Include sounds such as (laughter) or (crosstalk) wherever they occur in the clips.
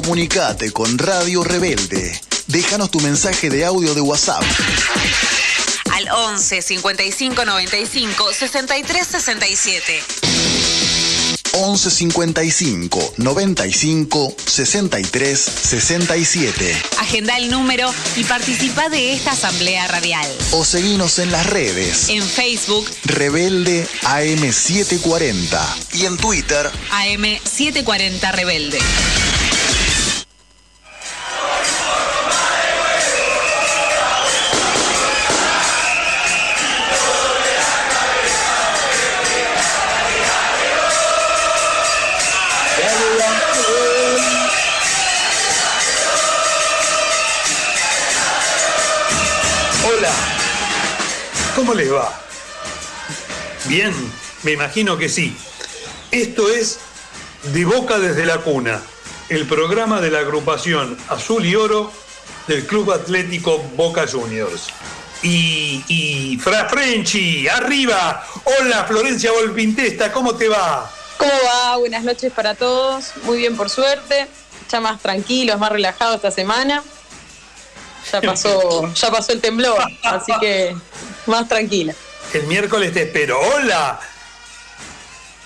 Comunicate con Radio Rebelde. Déjanos tu mensaje de audio de WhatsApp. Al 11 55 95 63 67. 11 55 95 63 67. Agenda el número y participa de esta asamblea radial. O seguinos en las redes. En Facebook, Rebelde AM740. Y en Twitter, AM740 Rebelde. ¿Cómo les va? Bien, me imagino que sí. Esto es De Boca desde la Cuna, el programa de la agrupación Azul y Oro del Club Atlético Boca Juniors. Y, y Fra Frenchi, arriba. Hola, Florencia Volpintesta, ¿cómo te va? ¿Cómo va? Buenas noches para todos. Muy bien, por suerte. Ya más tranquilos, más relajados esta semana. Ya pasó, (laughs) ya pasó el temblor, así que más tranquila. El miércoles te espero. Hola.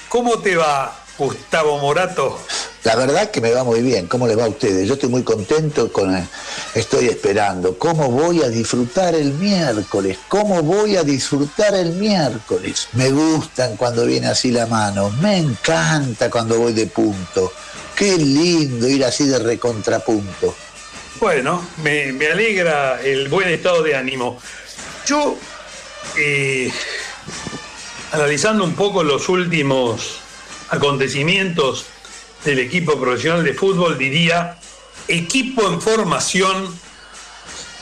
¿Cómo te va, Gustavo Morato? La verdad que me va muy bien. ¿Cómo le va a ustedes? Yo estoy muy contento con eh, estoy esperando. ¿Cómo voy a disfrutar el miércoles? ¿Cómo voy a disfrutar el miércoles? Me gustan cuando viene así la mano. Me encanta cuando voy de punto. Qué lindo ir así de recontrapunto. Bueno, me, me alegra el buen estado de ánimo. Yo, eh, analizando un poco los últimos acontecimientos del equipo profesional de fútbol, diría, equipo en formación,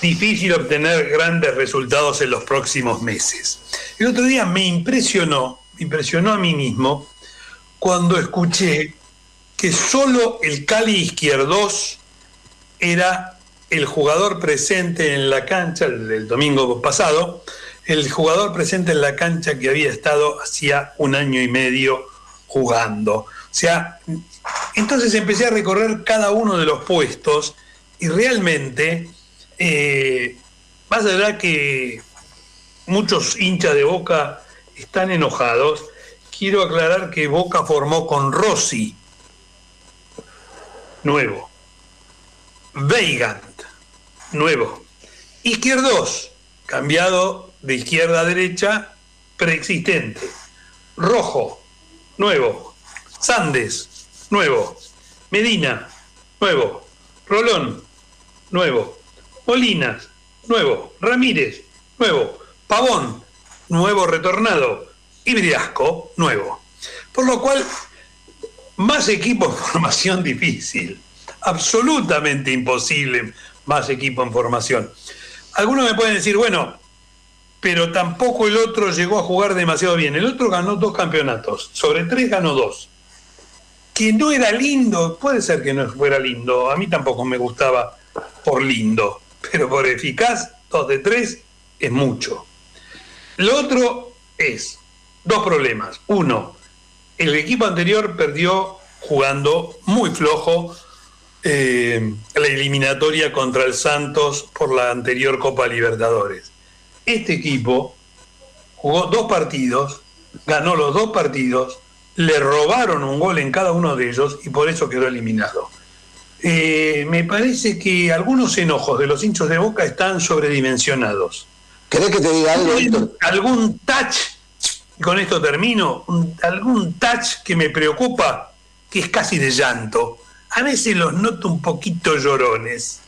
difícil obtener grandes resultados en los próximos meses. El otro día me impresionó, me impresionó a mí mismo, cuando escuché que solo el Cali Izquierdos era el jugador presente en la cancha, el, el domingo pasado, el jugador presente en la cancha que había estado hacía un año y medio jugando. O sea, entonces empecé a recorrer cada uno de los puestos y realmente, eh, más allá que muchos hinchas de Boca están enojados, quiero aclarar que Boca formó con Rossi, nuevo, Weigand, nuevo, Izquierdos, cambiado de izquierda a derecha, preexistente, Rojo, nuevo, Sandes, nuevo, Medina, nuevo, Rolón, nuevo, Molinas, nuevo, Ramírez, nuevo, Pavón, nuevo retornado, y Briasco, nuevo. Por lo cual, más equipo en (laughs) formación difícil, absolutamente imposible más equipo en formación. Algunos me pueden decir, bueno, pero tampoco el otro llegó a jugar demasiado bien. El otro ganó dos campeonatos, sobre tres ganó dos. Que no era lindo, puede ser que no fuera lindo, a mí tampoco me gustaba por lindo, pero por eficaz, dos de tres es mucho. Lo otro es dos problemas. Uno, el equipo anterior perdió jugando muy flojo eh, la eliminatoria contra el Santos por la anterior Copa Libertadores. Este equipo jugó dos partidos, ganó los dos partidos, le robaron un gol en cada uno de ellos y por eso quedó eliminado. Eh, me parece que algunos enojos de los hinchos de Boca están sobredimensionados. ¿Querés que te diga algo? Algún touch, y con esto termino, algún touch que me preocupa, que es casi de llanto. A veces los noto un poquito llorones.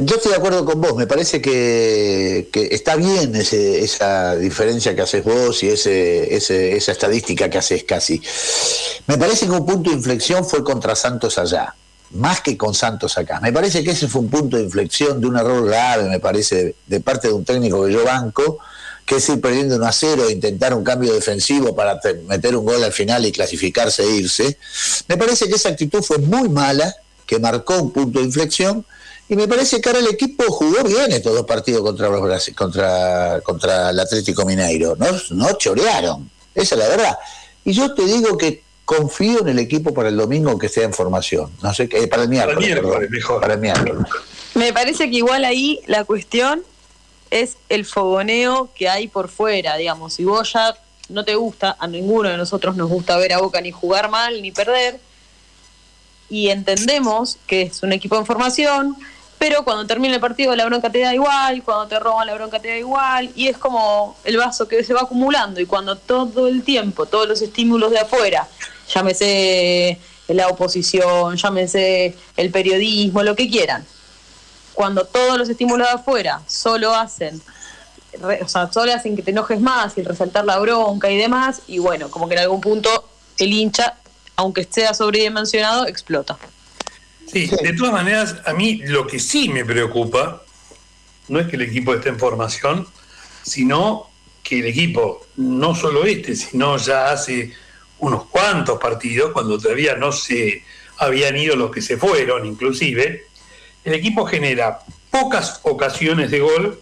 Yo estoy de acuerdo con vos, me parece que, está bien ese- esa diferencia que haces vos y ese, esa estadística que haces casi. Me parece que un punto de inflexión fue contra Santos allá, más que con Santos acá. Me parece que ese fue un punto de inflexión de un error grave, me parece, de, parte de un técnico que yo banco, que es ir perdiendo 1 a 0 e intentar un cambio defensivo para te- meter un gol al final y clasificarse e irse. Me parece que esa actitud fue muy mala, que marcó un punto de inflexión, y me parece que ahora el equipo jugó bien estos dos partidos contra, los contra, contra el Atlético Mineiro. No, no chorearon, esa es la verdad. Y yo te digo que confío en el equipo para el domingo que esté en formación. No sé qué, para el miércoles. Para el miércoles, perdón. mejor. Para el miércoles. Me parece que igual ahí la cuestión es el fogoneo que hay por fuera, digamos. Si vos ya no te gusta, a ninguno de nosotros nos gusta ver a Boca ni jugar mal ni perder, y entendemos que es un equipo en formación, pero cuando termina el partido la bronca te da igual, cuando te roban la bronca te da igual, y es como el vaso que se va acumulando, y cuando todo el tiempo, todos los estímulos de afuera, llámese la oposición, llámese el periodismo, lo que quieran, cuando todos los estímulos de afuera solo hacen, o sea, solo hacen que te enojes más y resaltar la bronca y demás, y bueno, como que en algún punto el hincha, aunque sea sobredimensionado, explota. Sí, de todas maneras, a mí lo que sí me preocupa no es que el equipo esté en formación, sino que el equipo, no solo este, sino ya hace unos cuantos partidos, cuando todavía no se habían ido los que se fueron, inclusive, el equipo genera pocas ocasiones de gol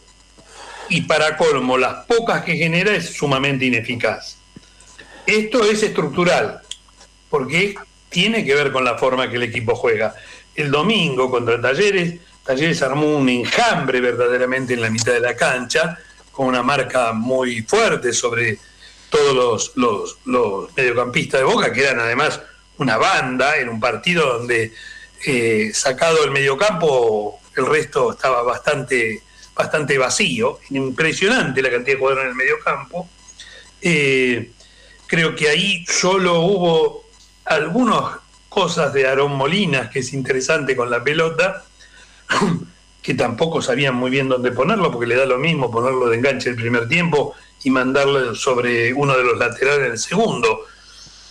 y para colmo, las pocas que genera es sumamente ineficaz. Esto es estructural, porque tiene que ver con la forma que el equipo juega. El domingo contra Talleres, Talleres armó un enjambre verdaderamente en la mitad de la cancha, con una marca muy fuerte sobre todos los, mediocampistas de Boca, que eran además una banda, en un partido donde eh, sacado el mediocampo, el resto estaba bastante, bastante vacío, impresionante la cantidad de jugadores en el mediocampo. Eh, creo que ahí solo hubo algunas cosas de Aarón Molinas, que es interesante con la pelota, (clears throat) que tampoco sabían muy bien dónde ponerlo, porque le da lo mismo ponerlo de enganche el primer tiempo y mandarlo sobre uno de los laterales en el segundo.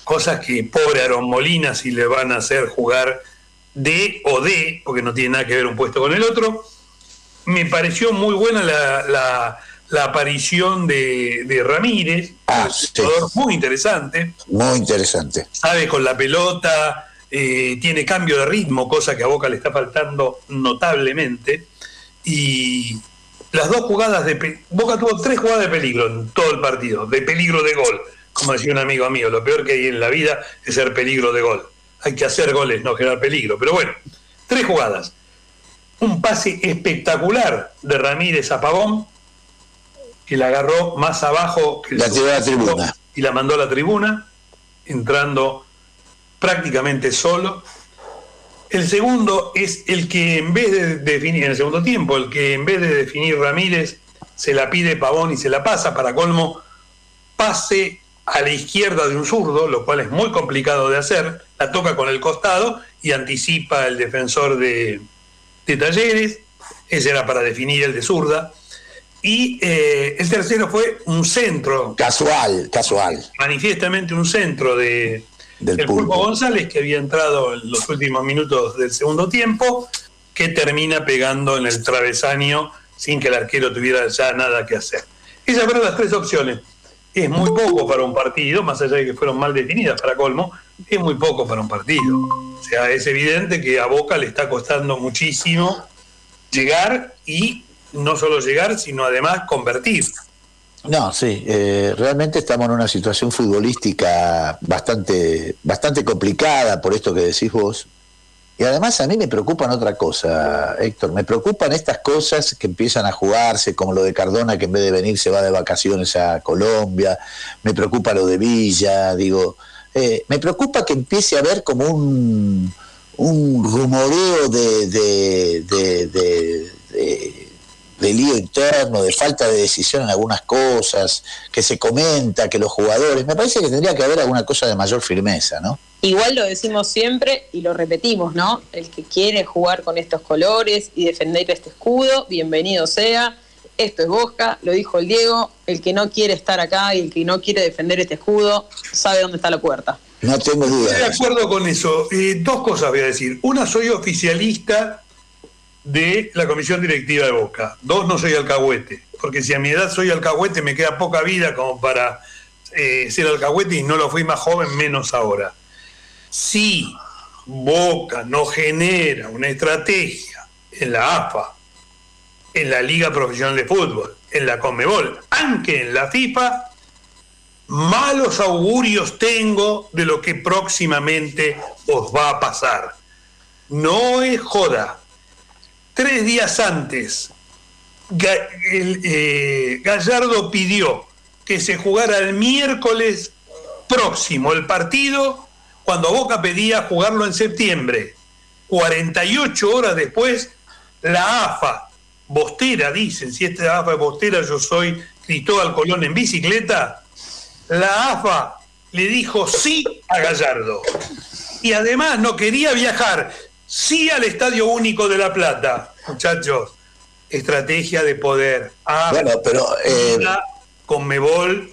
Cosas que pobre Aarón Molina si le van a hacer jugar de o de, porque no tiene nada que ver un puesto con el otro. Me pareció muy buena la, la- la aparición de, de Ramírez, Ah, un sí. muy interesante Muy interesante. sabe con la pelota, eh, tiene cambio de ritmo, cosa que a Boca le está faltando notablemente. Y las dos jugadas de... Boca tuvo tres jugadas de peligro en todo el partido, de peligro de gol. Como decía un amigo mío, lo peor que hay en la vida es ser peligro de gol. Hay que hacer goles, no generar peligro. Pero bueno, tres jugadas. Un pase espectacular de Ramírez a Pavón, que la agarró más abajo que La la tribuna. y la mandó a la tribuna, entrando prácticamente solo. El segundo es el que en vez de definir, en el segundo tiempo, el que en vez de definir Ramírez, se la pide Pavón y se la pasa, para colmo, pase a la izquierda de un zurdo, lo cual es muy complicado de hacer, la toca con el costado y anticipa el defensor de, de Talleres, ese era para definir el de zurda, y eh, el tercero fue un centro Casual, casual. manifiestamente un centro de, Del Pulpo Pulpo. González que había entrado en los últimos minutos del segundo tiempo, que termina pegando en el travesaño sin que el arquero tuviera ya nada que hacer. Esas fueron las tres opciones. Es muy poco para un partido, más allá de que fueron mal definidas para colmo, es muy poco para un partido. O sea, es evidente que a Boca le está costando muchísimo llegar y no solo llegar, sino además convertir. No, sí, eh, realmente estamos en una situación futbolística bastante, bastante complicada por esto que decís vos. Y además a mí me preocupan otra cosa, Héctor, me preocupan estas cosas que empiezan a jugarse, como lo de Cardona, que en vez de venir se va de vacaciones a Colombia, me preocupa lo de Villa, digo, eh, me preocupa que empiece a haber como un, rumoreo de, de, de- de- lío interno, de falta de decisión en algunas cosas, que se comenta, que los jugadores, me parece que tendría que haber alguna cosa de mayor firmeza, ¿no? Igual lo decimos siempre y lo repetimos, ¿no? El que quiere jugar con estos colores y defender este escudo, bienvenido sea. Esto es Bosca, lo dijo el Diego. El que no quiere estar acá y el que no quiere defender este escudo sabe dónde está la puerta. No tengo duda. Estoy de acuerdo con eso. Eh, dos cosas voy a decir. Una, soy oficialista de la comisión directiva de Boca. Dos, no soy alcahuete. Porque si a mi edad soy alcahuete, me queda poca vida como para eh, ser alcahuete y no lo fui más joven, menos ahora. Si Boca no genera una estrategia en la AFA, en la Liga Profesional de Fútbol, en la Conmebol, aunque en la FIFA, malos augurios tengo de lo que próximamente os va a pasar. No es joda. Tres días antes, eh, Gallardo pidió que se jugara el miércoles próximo el partido, cuando Boca pedía jugarlo en septiembre. 48 horas después, la AFA, Bostera, dicen, si esta AFA es Bostera, yo soy Cristóbal Colón en bicicleta, la AFA le dijo sí a Gallardo. Y además no quería viajar, sí al Estadio Único de La Plata. Muchachos, estrategia de poder. bueno, pero... Eh... Conmebol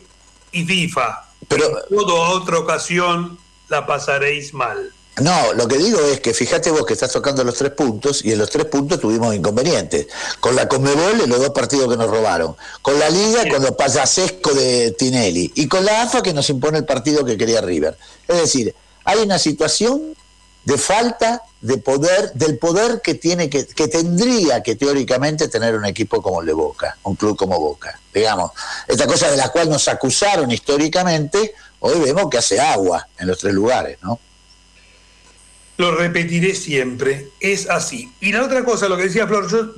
y FIFA. Pero... En toda otra ocasión la pasaréis mal. No, lo que digo es que fíjate vos que estás tocando los tres puntos y en los tres puntos tuvimos inconvenientes. Con la Conmebol en los dos partidos que nos robaron. Con la Liga cuando pasa Sesco de Tinelli. Y con la AFA que nos impone el partido que quería River. Es decir, hay una situación de falta de poder, del poder que tiene que, que tendría que teóricamente tener un equipo como el de Boca, un club como Boca. Digamos, esta cosa de la cual nos acusaron históricamente, hoy vemos que hace agua en los tres lugares, ¿no? lo repetiré siempre, es así. Y la otra cosa, lo que decía Flor, yo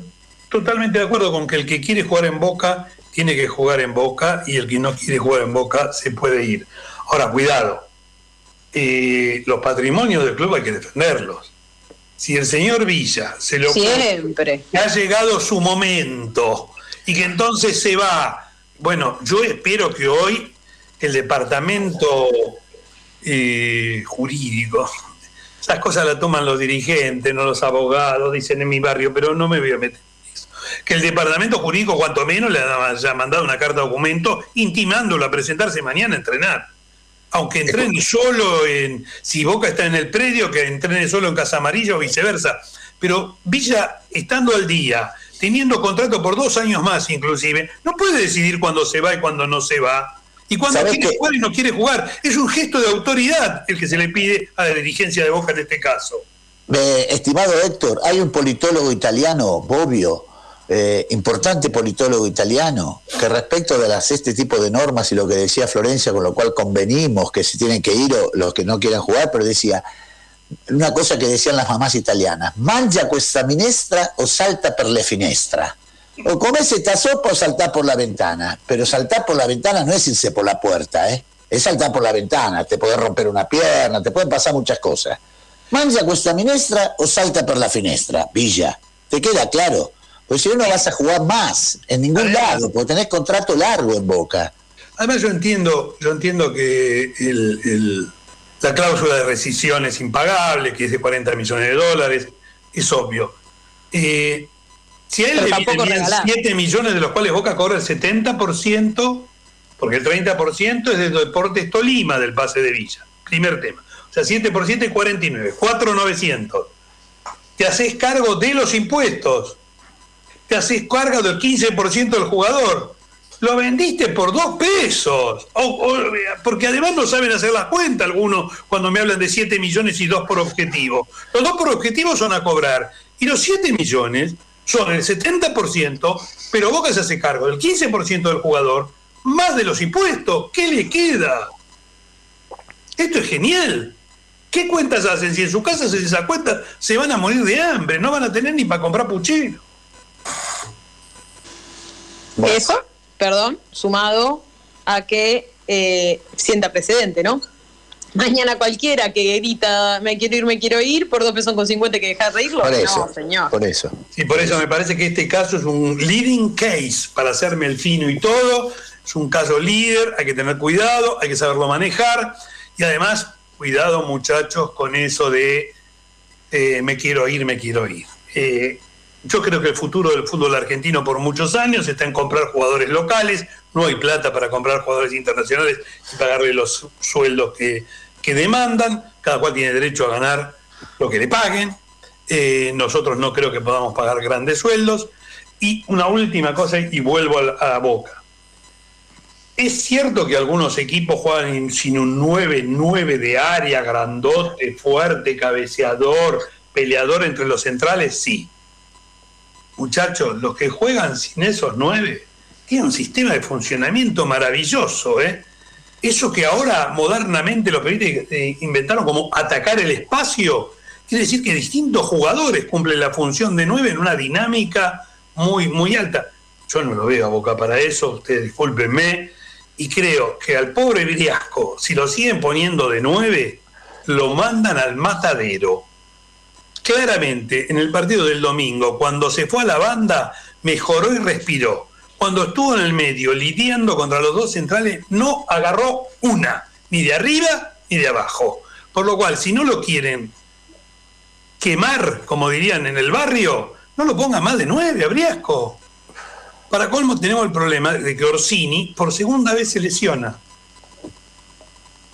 totalmente de acuerdo con que el que quiere jugar en Boca tiene que jugar en Boca y el que no quiere jugar en Boca se puede ir. Ahora, cuidado, eh, los patrimonios del club hay que defenderlos. Si el señor Villa se lo siempre que ha llegado su momento y que entonces se va, bueno, yo espero que hoy el departamento eh, jurídico esas cosas las toman los dirigentes, no los abogados, dicen en mi barrio, pero no me voy a meter en eso. Que el departamento jurídico, cuanto menos, le haya mandado una carta de documento intimándolo a presentarse mañana a entrenar. Aunque entrene solo en. Si Boca está en el predio, que entrene solo en Casa Amarilla o viceversa. Pero Villa, estando al día, teniendo contrato por dos años más inclusive, no puede decidir cuándo se va y cuándo no se va y cuando quiere jugar y no quiere jugar, es un gesto de autoridad el que se le pide a la dirigencia de Boca en este caso. estimado Héctor, hay un politólogo italiano, Bobbio, eh, importante politólogo italiano, que respecto de este tipo de normas y lo que decía Florencia, con lo cual convenimos que se tienen que ir los que no quieran jugar, pero decía una cosa que decían las mamás italianas, mangia questa minestra o salta per le finestra. O comes esta sopa o saltar por la ventana. Pero saltar por la ventana no es irse por la puerta, ¿eh? Es saltar por la ventana. Te puede romper una pierna, te pueden pasar muchas cosas. Mangia cuesta minestra o salta por la finestra, Villa. ¿Te queda claro? Pues si no, no vas a jugar más en ningún lado, porque tenés contrato largo en Boca. Además yo entiendo, yo entiendo que la cláusula de rescisión es impagable, que es de 40 millones de dólares, es obvio. Eh, si a él le vienen 7 millones de los cuales Boca cobra el 70%, porque el 30% es de Deportes Tolima del pase de Villa. Primer tema. O sea, 7 por 7 49, 4,900. Te haces cargo de los impuestos. Te haces cargo del 15% del jugador. Lo vendiste por dos pesos. porque además no saben hacer las cuentas algunos cuando me hablan de 7 millones y 2 por objetivo. Los dos por objetivo son a cobrar. Y los 7 millones son el 70%, pero Boca se hace cargo del 15% del jugador, más de los impuestos. ¿Qué le queda? Esto es genial. ¿Qué cuentas hacen? Si en su casa se esa cuenta, se van a morir de hambre, no van a tener ni para comprar puchero. Eso, perdón, sumado a que eh, sienta precedente, ¿no? mañana cualquiera que grita me quiero ir, me quiero ir, por dos pesos con 50 que dejar de irlo. Por eso, no, señor. Por eso. Sí, por eso me parece que este caso es un leading case para hacerme el fino y todo. Es un caso líder, hay que tener cuidado, hay que saberlo manejar. Y además, cuidado muchachos con eso de eh, me quiero ir, me quiero ir. Eh, yo creo que el futuro del fútbol argentino por muchos años está en comprar jugadores locales. No hay plata para comprar jugadores internacionales y pagarle los sueldos que, que demandan, cada cual tiene derecho a ganar lo que le paguen, eh, nosotros no creo que podamos pagar grandes sueldos. Y una última cosa, y vuelvo a, la Boca. Es cierto que algunos equipos juegan sin un 9-9 de área, grandote, fuerte, cabeceador, peleador entre los centrales, sí. Muchachos, los que juegan sin esos 9 tienen un sistema de funcionamiento maravilloso, ¿eh? Eso que ahora modernamente los periodistas eh, inventaron como atacar el espacio, quiere decir que distintos jugadores cumplen la función de nueve en una dinámica muy, muy alta. Yo no lo veo a Boca para eso, ustedes discúlpenme, y creo que al pobre Briasco, si lo siguen poniendo de nueve, lo mandan al matadero. Claramente, en el partido del domingo, cuando se fue a la banda, mejoró y respiró. Cuando estuvo en el medio lidiando contra los dos centrales, no agarró una, ni de arriba ni de abajo. Por lo cual, si no lo quieren quemar, como dirían en el barrio, no lo ponga más de nueve, a Briasco. Para colmo tenemos el problema de que Orsini por segunda vez se lesiona.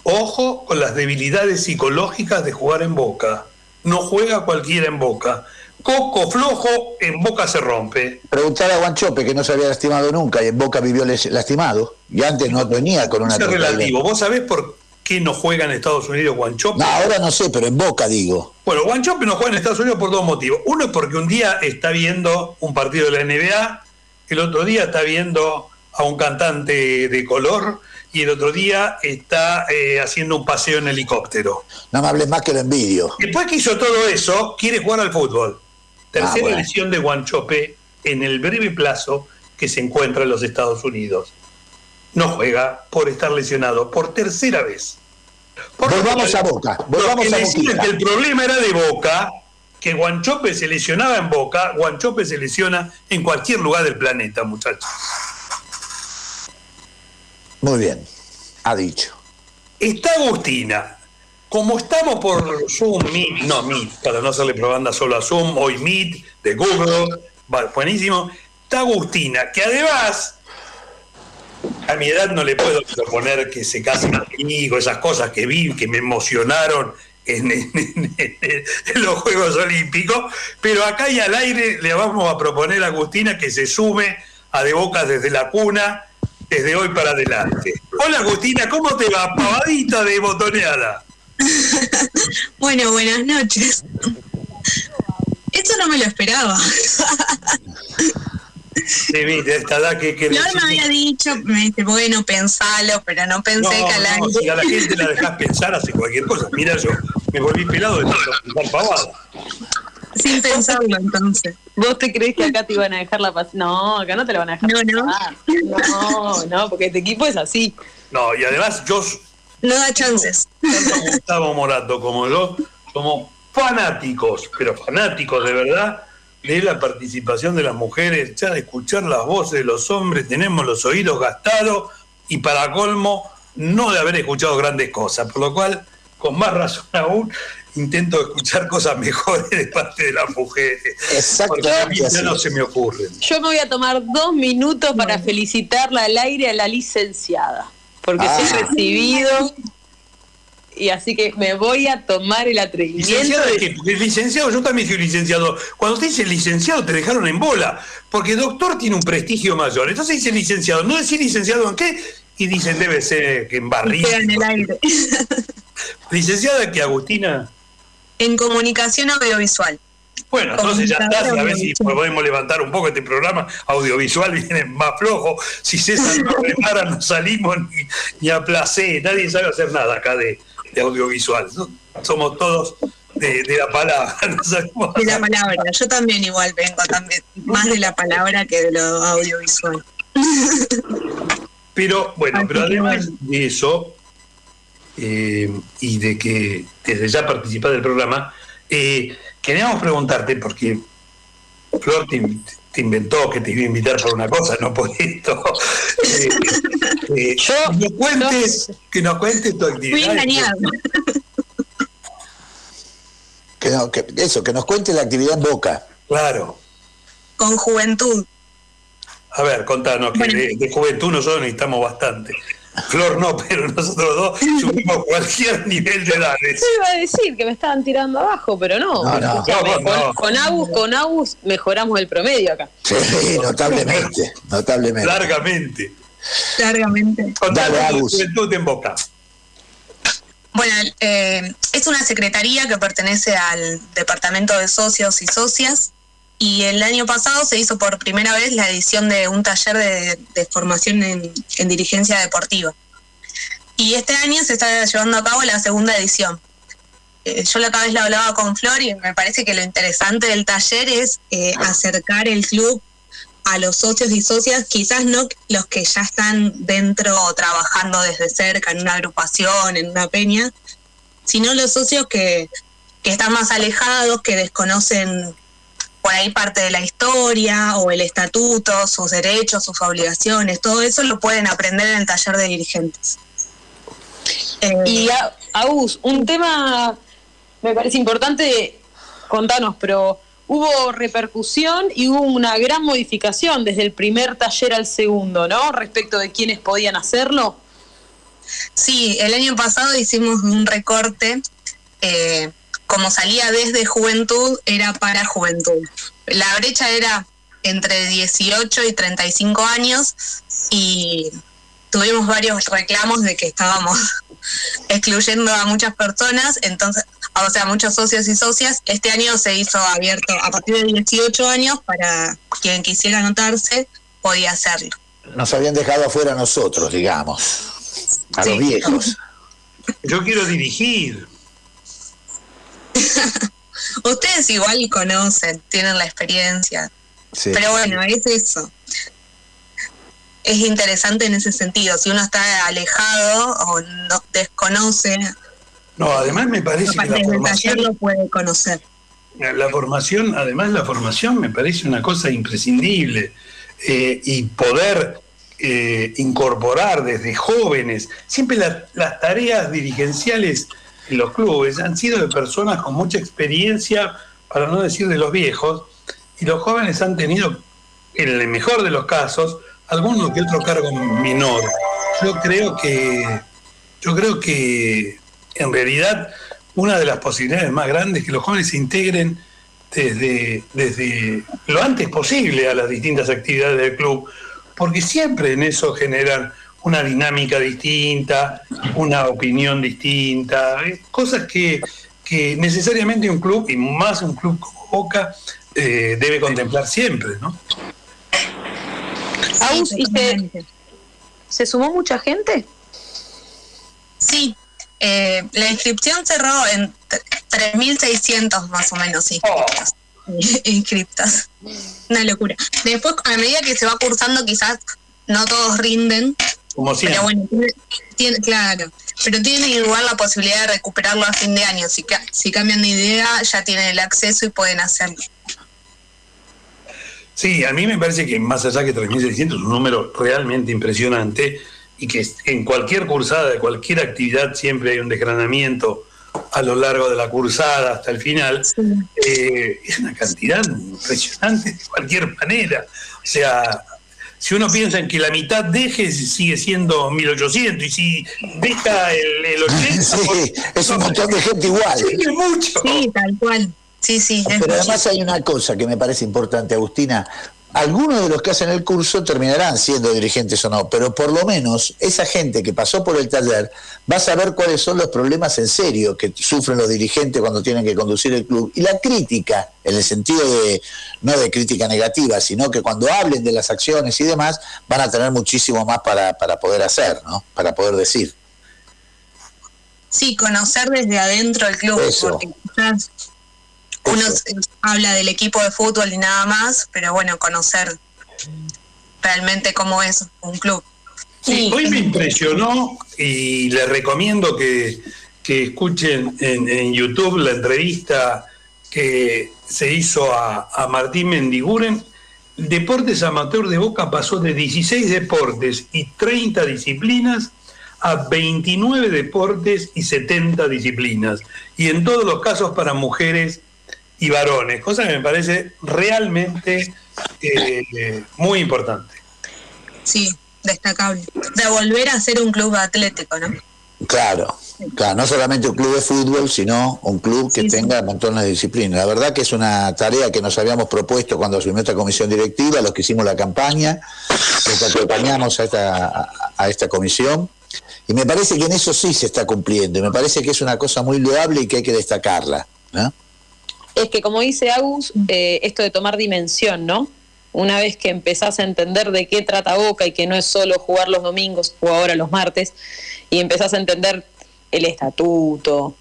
Ojo con las debilidades psicológicas de jugar en Boca. No juega cualquiera en Boca. Coco flojo, en Boca se rompe. Preguntar a Guanchope, que no se había lastimado nunca y en Boca vivió lastimado. Y antes no venía con una... Es relativo. ¿Vos sabés por qué no juega en Estados Unidos Guanchope? No, ahora no sé, pero en Boca digo. Bueno, Guanchope no juega en Estados Unidos por dos motivos. Uno es porque un día está viendo un partido de la NBA el otro día está viendo a un cantante de color y el otro día está eh, haciendo un paseo en helicóptero. No me hables más que lo envidio. Después que hizo todo eso, quiere jugar al fútbol. Tercera ah, lesión de Guanchope en el breve plazo que se encuentra en los Estados Unidos. No juega por estar lesionado por tercera vez. volvamos a Boca. Volvamos a que el problema era de Boca que Guanchope se lesionaba en Boca, Guanchope se lesiona en cualquier lugar del planeta, muchachos. Muy bien, ha dicho. Está Agustina. Como estamos por Zoom, Meet, no Meet, para no hacerle propaganda solo a Zoom, hoy Meet de Google, buenísimo. Está Agustina, que además a mi edad no le puedo proponer que se case conmigo, esas cosas que vi, que me emocionaron (laughs) en, los Juegos Olímpicos, pero acá y al aire le vamos a proponer a Agustina que se sume a De Boca desde la cuna, desde hoy para adelante. Hola Agustina, ¿cómo te va? Pavadita de botoneada. (laughs) bueno, buenas noches. Esto no me lo esperaba. Sí, viste, esta edad que... que me había dicho, me dice, bueno, pensalo, pero no pensé que a la no, Si a la gente la dejas pensar, hace cualquier cosa. Mira, yo me volví pelado de tanto pavada. (laughs) Sin pensarlo, entonces. ¿Vos te crees que acá te iban a dejar la paz? No, acá no te la van a dejar. No, no. No, no, porque este equipo es así. No, y además yo... No da chances. Tanto Gustavo Morato como yo somos fanáticos, pero fanáticos de verdad, de la participación de las mujeres, ya de escuchar las voces de los hombres, tenemos los oídos gastados y para colmo no de haber escuchado grandes cosas, por lo cual, con más razón (laughs) aún, intento escuchar cosas mejores de parte de las mujeres. Porque a mí ya no se me ocurren. Yo me voy a tomar dos minutos para felicitarla al aire a la licenciada, porque se ha ah. recibido y así que me voy a tomar el atrevimiento. ¿Licenciado de qué? Porque licenciado, yo también soy licenciado. Cuando te dice licenciado te dejaron en bola, porque doctor tiene un prestigio mayor. Entonces dice licenciado, no decir licenciado en qué, y dicen debe ser que en barril. en el aire. (laughs) ¿Licenciada qué, Agustina? En comunicación audiovisual. Bueno, entonces ya está, a ver si podemos levantar un poco este programa audiovisual, (laughs) viene más flojo. Si César no prepara, no salimos ni, ni a placer, nadie sabe hacer nada acá de, de audiovisual. Somos todos de, la palabra. (laughs) de la palabra. Yo también igual vengo también más de la palabra que de lo audiovisual. Pero bueno, pero además de eso, eh, y de que desde ya participas del programa, eh, queríamos preguntarte, porque Flor te, te inventó que te iba a invitar por una cosa, no por esto. (laughs) Eh, eh, Yo, que, nos cuentes, que nos cuentes tu actividad. Que, eso, que nos cuentes la actividad en Boca. Claro. Con juventud. A ver, contanos, que de, de, juventud nosotros necesitamos bastante. Flor no, pero nosotros dos subimos cualquier nivel de edades. Yo iba a decir que me estaban tirando abajo, pero no. con, Agus, con Agus mejoramos el promedio acá. Sí, notablemente, notablemente. Largamente. Largamente. Dale, Agus. Juventud en Boca. Bueno, eh, es una secretaría que pertenece al Departamento de Socios y Socias y el año pasado se hizo por primera vez la edición de un taller de, formación en, dirigencia deportiva. Y este año se está llevando a cabo la segunda edición. Eh, yo la otra vez la hablaba con Flor y me parece que lo interesante del taller es eh, acercar el club a los socios y socias, quizás no los que ya están dentro trabajando desde cerca en una agrupación, en una peña, sino los socios que, que están más alejados, que desconocen por ahí parte de la historia o el estatuto, sus derechos, sus obligaciones, todo eso lo pueden aprender en el taller de dirigentes. y Agus, un tema me parece importante, contanos, pero hubo repercusión y hubo una gran modificación desde el primer taller al segundo, ¿no? Respecto de quiénes podían hacerlo. Sí, el año pasado hicimos un recorte. Eh, como salía desde juventud, era para juventud. La brecha era entre 18 y 35 años y tuvimos varios reclamos de que estábamos (laughs) excluyendo a muchas personas, entonces, o sea, muchos socios y socias. Este año se hizo abierto a partir de 18 años para quien quisiera anotarse, podía hacerlo. Nos habían dejado afuera nosotros, digamos, a los viejos. Yo quiero dirigir. (laughs) Ustedes igual conocen, tienen la experiencia. Pero bueno, es eso es interesante en ese sentido. Si uno está alejado o no desconoce. No, además me parece que la formación lo puede conocer. La formación, además la formación me parece una cosa imprescindible eh, y poder eh, incorporar desde jóvenes. Siempre las tareas dirigenciales en los clubes han sido de personas con mucha experiencia, para no decir de los viejos, y los jóvenes han tenido, en el mejor de los casos, alguno que otro cargo menor. Yo creo que, yo creo que en realidad una de las posibilidades más grandes es que los jóvenes se integren desde, desde lo antes posible a las distintas actividades del club, porque siempre en eso generan una dinámica distinta, una opinión distinta, eh, cosas que, que necesariamente un club, y más un club como Boca, eh, debe contemplar siempre, ¿no? se, sumó mucha gente? Sí, eh, la inscripción cerró en 3.600 más o menos (laughs) inscriptas. Una locura. Después, a medida que se va cursando, quizás no todos rinden. Como siempre. Pero bueno, tiene, claro. Pero tienen igual la posibilidad de recuperarlo a fin de año. Si, si cambian de idea, ya tienen el acceso y pueden hacerlo. Sí, a mí me parece que más allá que 3.600 es un número realmente impresionante y que en cualquier cursada, de cualquier actividad, siempre hay un desgranamiento a lo largo de la cursada hasta el final. Eh, es una cantidad impresionante de cualquier manera. O sea, si uno piensa en que la mitad deje, sigue siendo 1800, y si deja el, 80, (laughs) sí, es un montón de gente igual. Sí, mucho. Sí, tal cual. Sí, sí. Pero además hay una cosa que me parece importante, Agustina. Algunos de los que hacen el curso terminarán siendo dirigentes o no, pero por lo menos esa gente que pasó por el taller va a saber cuáles son los problemas en serio que sufren los dirigentes cuando tienen que conducir el club. Y la crítica, en el sentido de, no de crítica negativa, sino que cuando hablen de las acciones y demás, van a tener muchísimo más para, para poder hacer, ¿no? Para poder decir. Sí, conocer desde adentro el club, porque quizás uno habla del equipo de fútbol y nada más, pero bueno, conocer realmente cómo es un club. Sí, hoy me impresionó y les recomiendo que, escuchen en, YouTube la entrevista que se hizo a, a Martín Mendiguren. Deportes Amateur de Boca pasó de 16 deportes y 30 disciplinas a 29 deportes y 70 disciplinas. Y en todos los casos para mujeres y varones, cosa que me parece realmente eh, muy importante. Sí, destacable. De volver a ser un club atlético, ¿no? Claro, claro, no solamente un club de fútbol, sino un club que tenga montones de disciplinas. La verdad que es una tarea que nos habíamos propuesto cuando asumió esta comisión directiva, los que hicimos la campaña, los que acompañamos a esta, a esta comisión, y me parece que en eso sí se está cumpliendo, y me parece que es una cosa muy loable y que hay que destacarla. ¿no? Es que, como dice Agus, eh, esto de tomar dimensión, ¿no? una vez que empezás a entender de qué trata Boca y que no es solo jugar los domingos o ahora los martes, y empezás a entender el estatuto,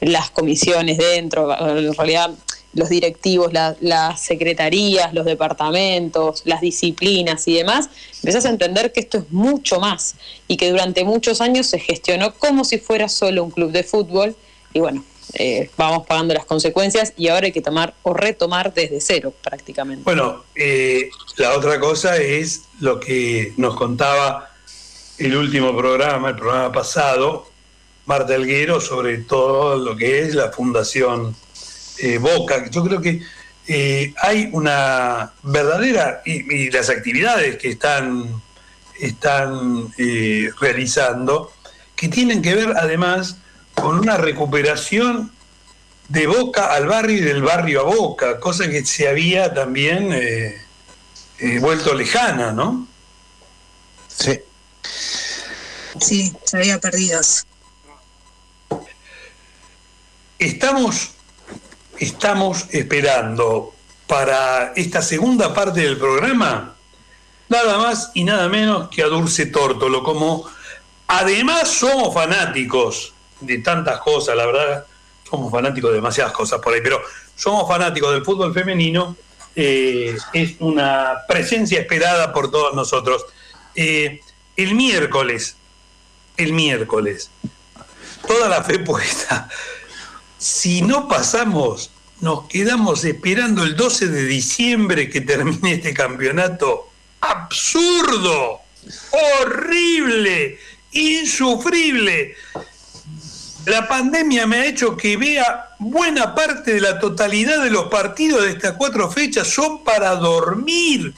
las comisiones dentro, en realidad los directivos, las secretarías, los departamentos, las disciplinas y demás, empezás a entender que esto es mucho más y que durante muchos años se gestionó como si fuera solo un club de fútbol y bueno, eh, vamos pagando las consecuencias y ahora hay que tomar o retomar desde cero prácticamente. Bueno, eh, la otra cosa es lo que nos contaba el último programa, el programa pasado, Marta Elguero, sobre todo lo que es la Fundación eh, Boca. Yo creo que eh, hay una verdadera, y, las actividades que están, están realizando, que tienen que ver además con una recuperación de Boca al barrio y del barrio a Boca, cosa que se había también vuelto lejana, ¿no? Sí. Sí, se había perdido. Estamos estamos esperando para esta segunda parte del programa nada más y nada menos que a Dulce Tórtolo, como además somos fanáticos de tantas cosas, la verdad, somos fanáticos de demasiadas cosas por ahí, pero somos fanáticos del fútbol femenino, eh, es una presencia esperada por todos nosotros. Eh, el miércoles, el miércoles, toda la fe (laughs) puesta si no pasamos, nos quedamos esperando el 12 de diciembre que termine este campeonato absurdo, horrible, insufrible. La pandemia me ha hecho que vea buena parte de la totalidad de los partidos de estas cuatro fechas son para dormir.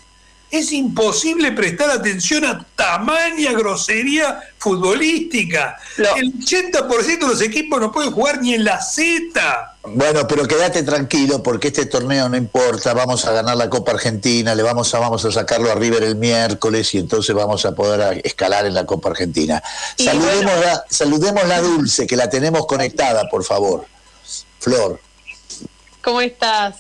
Es imposible prestar atención a tamaña grosería futbolística. El 80% de los equipos no pueden jugar ni en la Z. Bueno, pero quédate tranquilo porque este torneo no importa, vamos a ganar la Copa Argentina, le vamos a vamos a sacarlo a River el miércoles y entonces vamos a poder escalar en la Copa Argentina. Saludemos, la, saludemos la Dulce, que la tenemos conectada, por favor. Flor. ¿Cómo estás?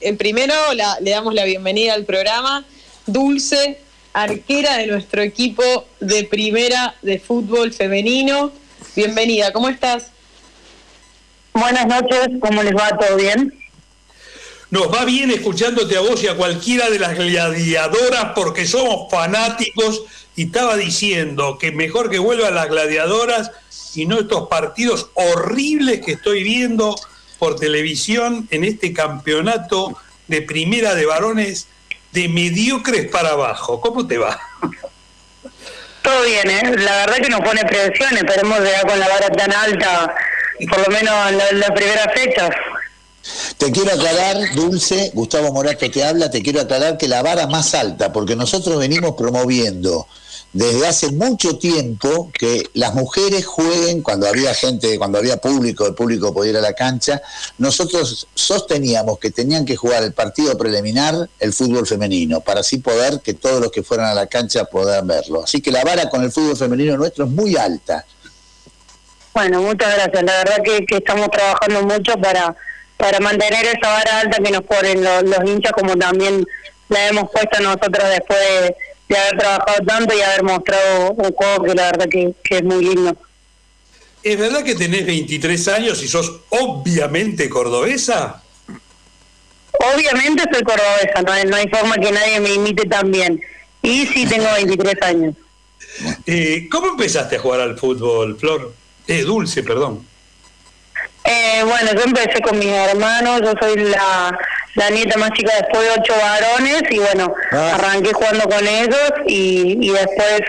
En primero le damos la bienvenida al programa Dulce, arquera de nuestro equipo de primera de fútbol femenino. Bienvenida, ¿cómo estás? Buenas noches, ¿cómo les va? ¿Todo bien? Nos va bien escuchándote a vos y a cualquiera de las gladiadoras porque somos fanáticos y estaba diciendo que mejor que vuelvan las gladiadoras y no estos partidos horribles que estoy viendo por televisión en este campeonato de primera de varones de mediocres para abajo. ¿Cómo te va? Todo bien, ¿eh? La verdad que nos pone presión, esperemos llegar con la vara tan alta, por lo menos en las primeras fechas. Te quiero aclarar, Dulce, Gustavo Morato te habla, te quiero aclarar que la vara más alta, porque nosotros venimos promoviendo desde hace mucho tiempo que las mujeres jueguen cuando había gente, cuando había público, el público podía ir a la cancha, nosotros sosteníamos que tenían que jugar el partido preliminar el fútbol femenino, para así poder que todos los que fueran a la cancha puedan verlo. Así que la vara con el fútbol femenino nuestro es muy alta. Bueno, muchas gracias. La verdad que, estamos trabajando mucho para, para mantener esa vara alta que nos ponen los, los hinchas, como también la hemos puesto nosotros después de de haber trabajado tanto y haber mostrado un juego que la verdad que, es muy lindo. ¿Es verdad que tenés 23 años y sos obviamente cordobesa? Obviamente soy cordobesa, no hay, no hay forma que nadie me imite tan bien. Y sí tengo 23 años. (laughs) Eh, ¿Cómo empezaste a jugar al fútbol, Flor? Eh, Dulce, perdón. Eh, bueno, yo empecé con mis hermanos, yo soy la, la nieta más chica después de ocho varones y bueno, ah. arranqué jugando con ellos y, y después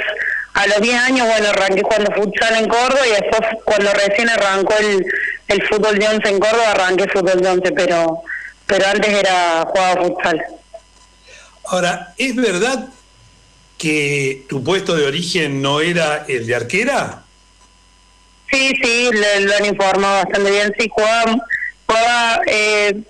a los 10 años, bueno, arranqué jugando futsal en Córdoba y después cuando recién arrancó el, el fútbol de once en Córdoba, arranqué fútbol de once, pero, pero antes era jugaba futsal. Ahora, ¿es verdad que tu puesto de origen no era el de arquera? Sí, sí, lo, han informado bastante bien. Sí, jugaba, jugaba eh,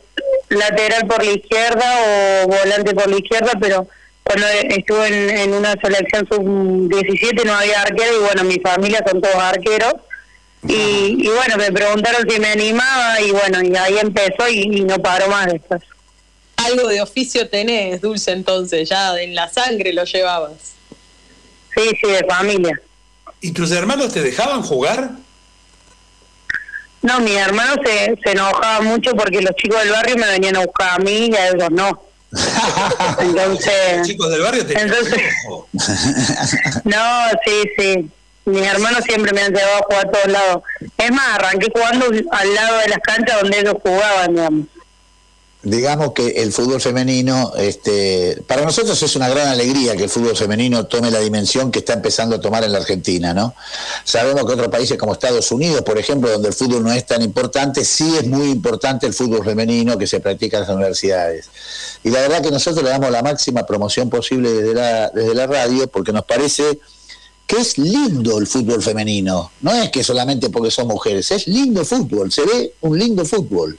lateral por la izquierda o volante por la izquierda, pero cuando estuve en, una selección sub-17 no había arquero y bueno, mi familia son todos arqueros. Y, bueno, me preguntaron si me animaba y bueno, y ahí empezó y, no paró más después. algo de oficio tenés, Dulce, entonces, ya en la sangre lo llevabas. Sí, sí, de familia. ¿Y tus hermanos te dejaban jugar? No, mi hermano se, se enojaba mucho porque los chicos del barrio me venían a buscar a mí y a ellos no. (laughs) Entonces, Los chicos del barrio te entonces- (laughs) no, sí, sí. Mis hermanos siempre me han llevado a jugar a todos lados. Es más, arranqué jugando al lado de las canchas donde ellos jugaban, digamos. Digamos que el fútbol femenino, este, para nosotros es una gran alegría que el fútbol femenino tome la dimensión que está empezando a tomar en la Argentina, ¿no? Sabemos que otros países como Estados Unidos, por ejemplo, donde el fútbol no es tan importante, sí es muy importante el fútbol femenino que se practica en las universidades. Y la verdad que nosotros le damos la máxima promoción posible desde la, desde la radio porque nos parece que es lindo el fútbol femenino. No es que solamente porque son mujeres, es lindo fútbol, se ve un lindo fútbol.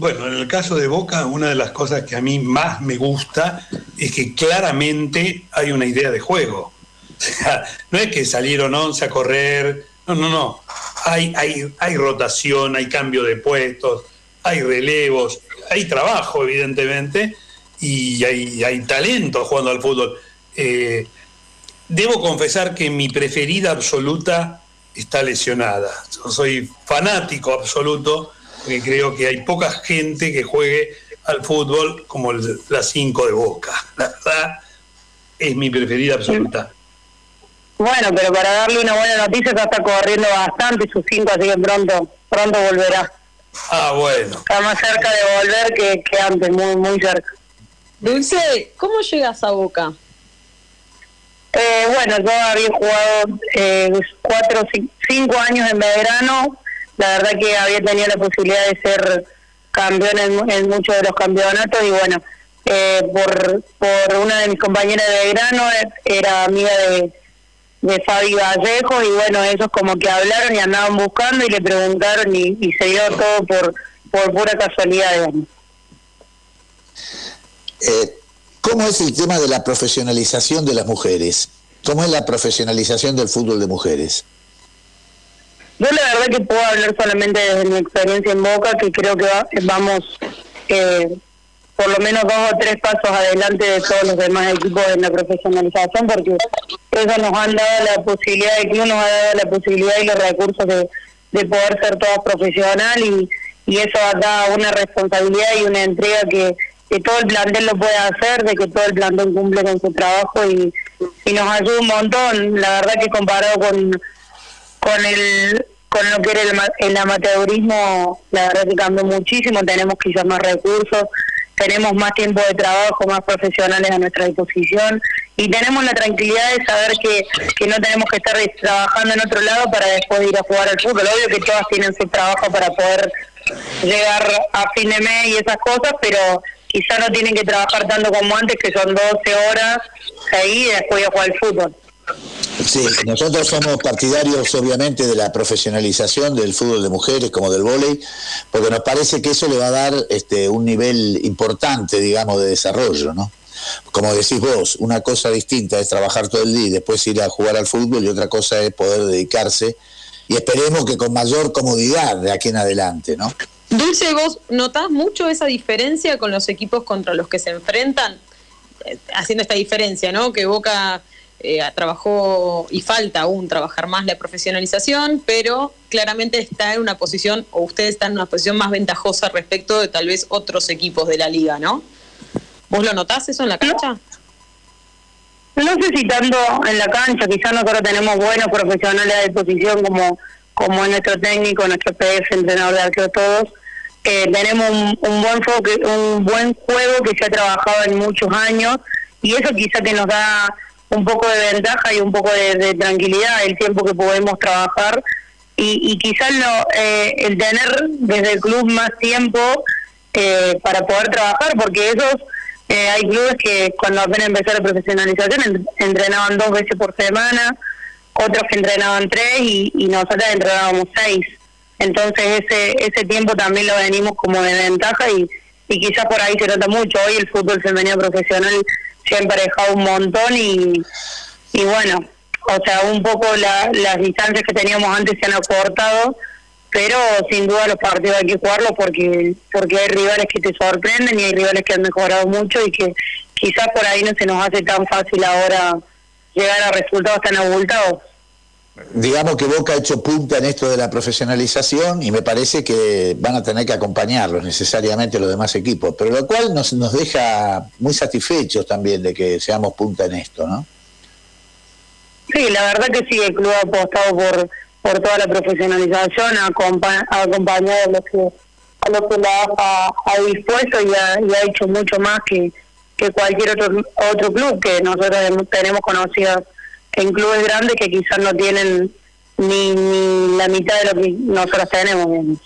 Bueno, en el caso de Boca, una de las cosas que a mí más me gusta es que claramente hay una idea de juego. (laughs) O sea, no es que salieron 11 a correr, no, no, no. Hay, hay, hay rotación, hay cambio de puestos, hay relevos, hay trabajo, evidentemente, y hay, hay talento jugando al fútbol. Eh, debo confesar que mi preferida absoluta está lesionada. Yo soy fanático absoluto porque creo que hay poca gente que juegue al fútbol como el- la 5 de Boca. La verdad, es mi preferida absoluta. Bueno, pero para darle una buena noticia ya está corriendo bastante sus cinco, así que pronto, pronto volverá. Ah, bueno. Está más cerca de volver que, que antes, muy, muy cerca. Dulce, ¿cómo llegas a Boca? Eh, bueno, yo había jugado eh, cuatro, cin- cinco años en Belgrano. La verdad que había tenido la posibilidad de ser campeón en, muchos de los campeonatos y bueno, eh, por, por una de mis compañeras de Belgrano eh, era amiga de, de Fabi Vallejo y bueno, ellos como que hablaron y andaban buscando y le preguntaron y, y se dio todo por, por pura casualidad, digamos. Eh, ¿Cómo es el tema de la profesionalización de las mujeres? ¿Cómo es la profesionalización del fútbol de mujeres? Yo la verdad que puedo hablar solamente desde mi experiencia en Boca, que creo que va- vamos eh, por lo menos dos o tres pasos adelante de todos los demás equipos en la profesionalización, porque ellos nos han dado la posibilidad, el club nos ha dado la posibilidad y los recursos de, de poder ser todos profesional y, y eso da una responsabilidad y una entrega que, que todo el plantel lo puede hacer, de que todo el plantel cumple con su trabajo y, y nos ayuda un montón. La verdad que comparado con con el con lo que era el, ma- el amateurismo, la verdad que cambió muchísimo, tenemos quizás más recursos, tenemos más tiempo de trabajo, más profesionales a nuestra disposición y tenemos la tranquilidad de saber que, que no tenemos que estar trabajando en otro lado para después ir a jugar al fútbol. Obvio que todas tienen su trabajo para poder llegar a fin de mes y esas cosas, pero quizás no tienen que trabajar tanto como antes, que son 12 horas ahí y después ir a jugar al fútbol. Sí, nosotros somos partidarios obviamente de la profesionalización del fútbol de mujeres como del vóley, porque nos parece que eso le va a dar este, un nivel importante, digamos, de desarrollo, ¿no? Como decís vos, una cosa distinta es trabajar todo el día y después ir a jugar al fútbol y otra cosa es poder dedicarse y esperemos que con mayor comodidad de aquí en adelante, ¿no? Dulce, ¿vos notás mucho esa diferencia con los equipos contra los que se enfrentan? Eh, haciendo esta diferencia, ¿no? Que Boca eh, trabajó y falta aún trabajar más la profesionalización, pero claramente está en una posición, o ustedes están en una posición más ventajosa respecto de tal vez otros equipos de la liga, ¿no? ¿Vos lo notás eso en la cancha? No sé si tanto en la cancha, quizás nosotros tenemos buenos profesionales a disposición como como es nuestro técnico, nuestro PF, entrenador de arquero, todos. Eh, tenemos un, un buen juego que, un buen juego que se ha trabajado en muchos años y eso quizá que nos da un poco de ventaja y un poco de, tranquilidad el tiempo que podemos trabajar y, quizás lo, eh, el tener desde el club más tiempo eh, para poder trabajar porque esos eh, hay clubes que cuando apenas empezó la profesionalización en- entrenaban dos veces por semana, otros que entrenaban tres y, y nosotros entrenábamos seis. Entonces ese ese tiempo también lo venimos como de ventaja y, y quizás por ahí se nota mucho. Hoy el fútbol femenino profesional se ha emparejado un montón y, y bueno, o sea, un poco la- las distancias que teníamos antes se han acortado pero sin duda los partidos hay que jugarlos porque porque hay rivales que te sorprenden y hay rivales que han mejorado mucho y que quizás por ahí no se nos hace tan fácil ahora llegar a resultados tan abultados. Digamos que Boca ha hecho punta en esto de la profesionalización y me parece que van a tener que acompañarlos necesariamente los demás equipos, pero lo cual nos, nos deja muy satisfechos también de que seamos punta en esto, ¿no? Sí, la verdad que sí, el club ha apostado por, por toda la profesionalización, ha, acompañado a los que, a los que la ha, dispuesto y ha, y ha hecho mucho más que, que cualquier otro otro club que nosotros tenemos conocidos en clubes grandes que quizás no tienen ni, ni la mitad de lo que nosotros tenemos.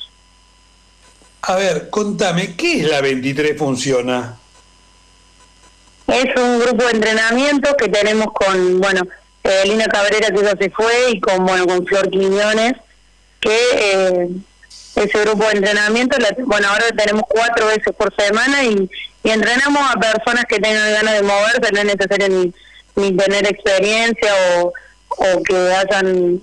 A ver, contame, ¿qué es la 23 Funciona? Es un grupo de entrenamiento que tenemos con, bueno, eh, Lina Cabrera que ya se fue y con, bueno, con Flor Quiñones, que eh, ese grupo de entrenamiento, bueno, ahora tenemos cuatro veces por semana y, y entrenamos a personas que tengan ganas de moverse, no es necesario ni, ni tener experiencia o, o que hayan,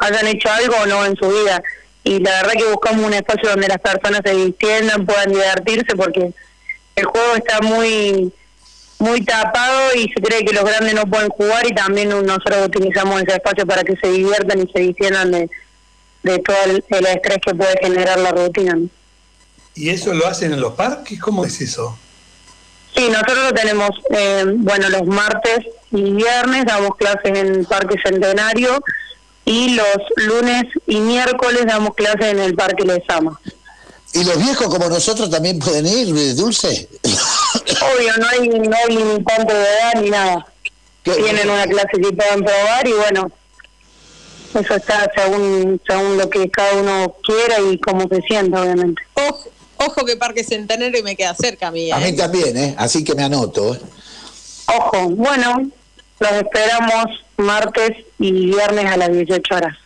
hayan hecho algo o no en su vida. Y la verdad que buscamos un espacio donde las personas se distiendan, puedan divertirse, porque el juego está muy muy tapado y se cree que los grandes no pueden jugar y también nosotros utilizamos ese espacio para que se diviertan y se distiendan de, de todo el, estrés que puede generar la rutina. ¿Y eso lo hacen en los parques? ¿Cómo es eso? Sí, nosotros lo tenemos, eh, bueno, los martes y viernes damos clases en el Parque Centenario y los lunes y miércoles damos clases en el Parque Lezama. ¿Y los viejos como nosotros también pueden ir, Dulce? Obvio, no hay, no hay limitante de edad ni nada. Tienen una clase que pueden probar y bueno, eso está según según lo que cada uno quiera y cómo se sienta, obviamente. Ojo, ojo que Parque Centenario me queda cerca a mí. A mí ¿eh? también, ¿eh? así que me anoto. ¿eh? Ojo, bueno, los esperamos martes y viernes a las 18 horas.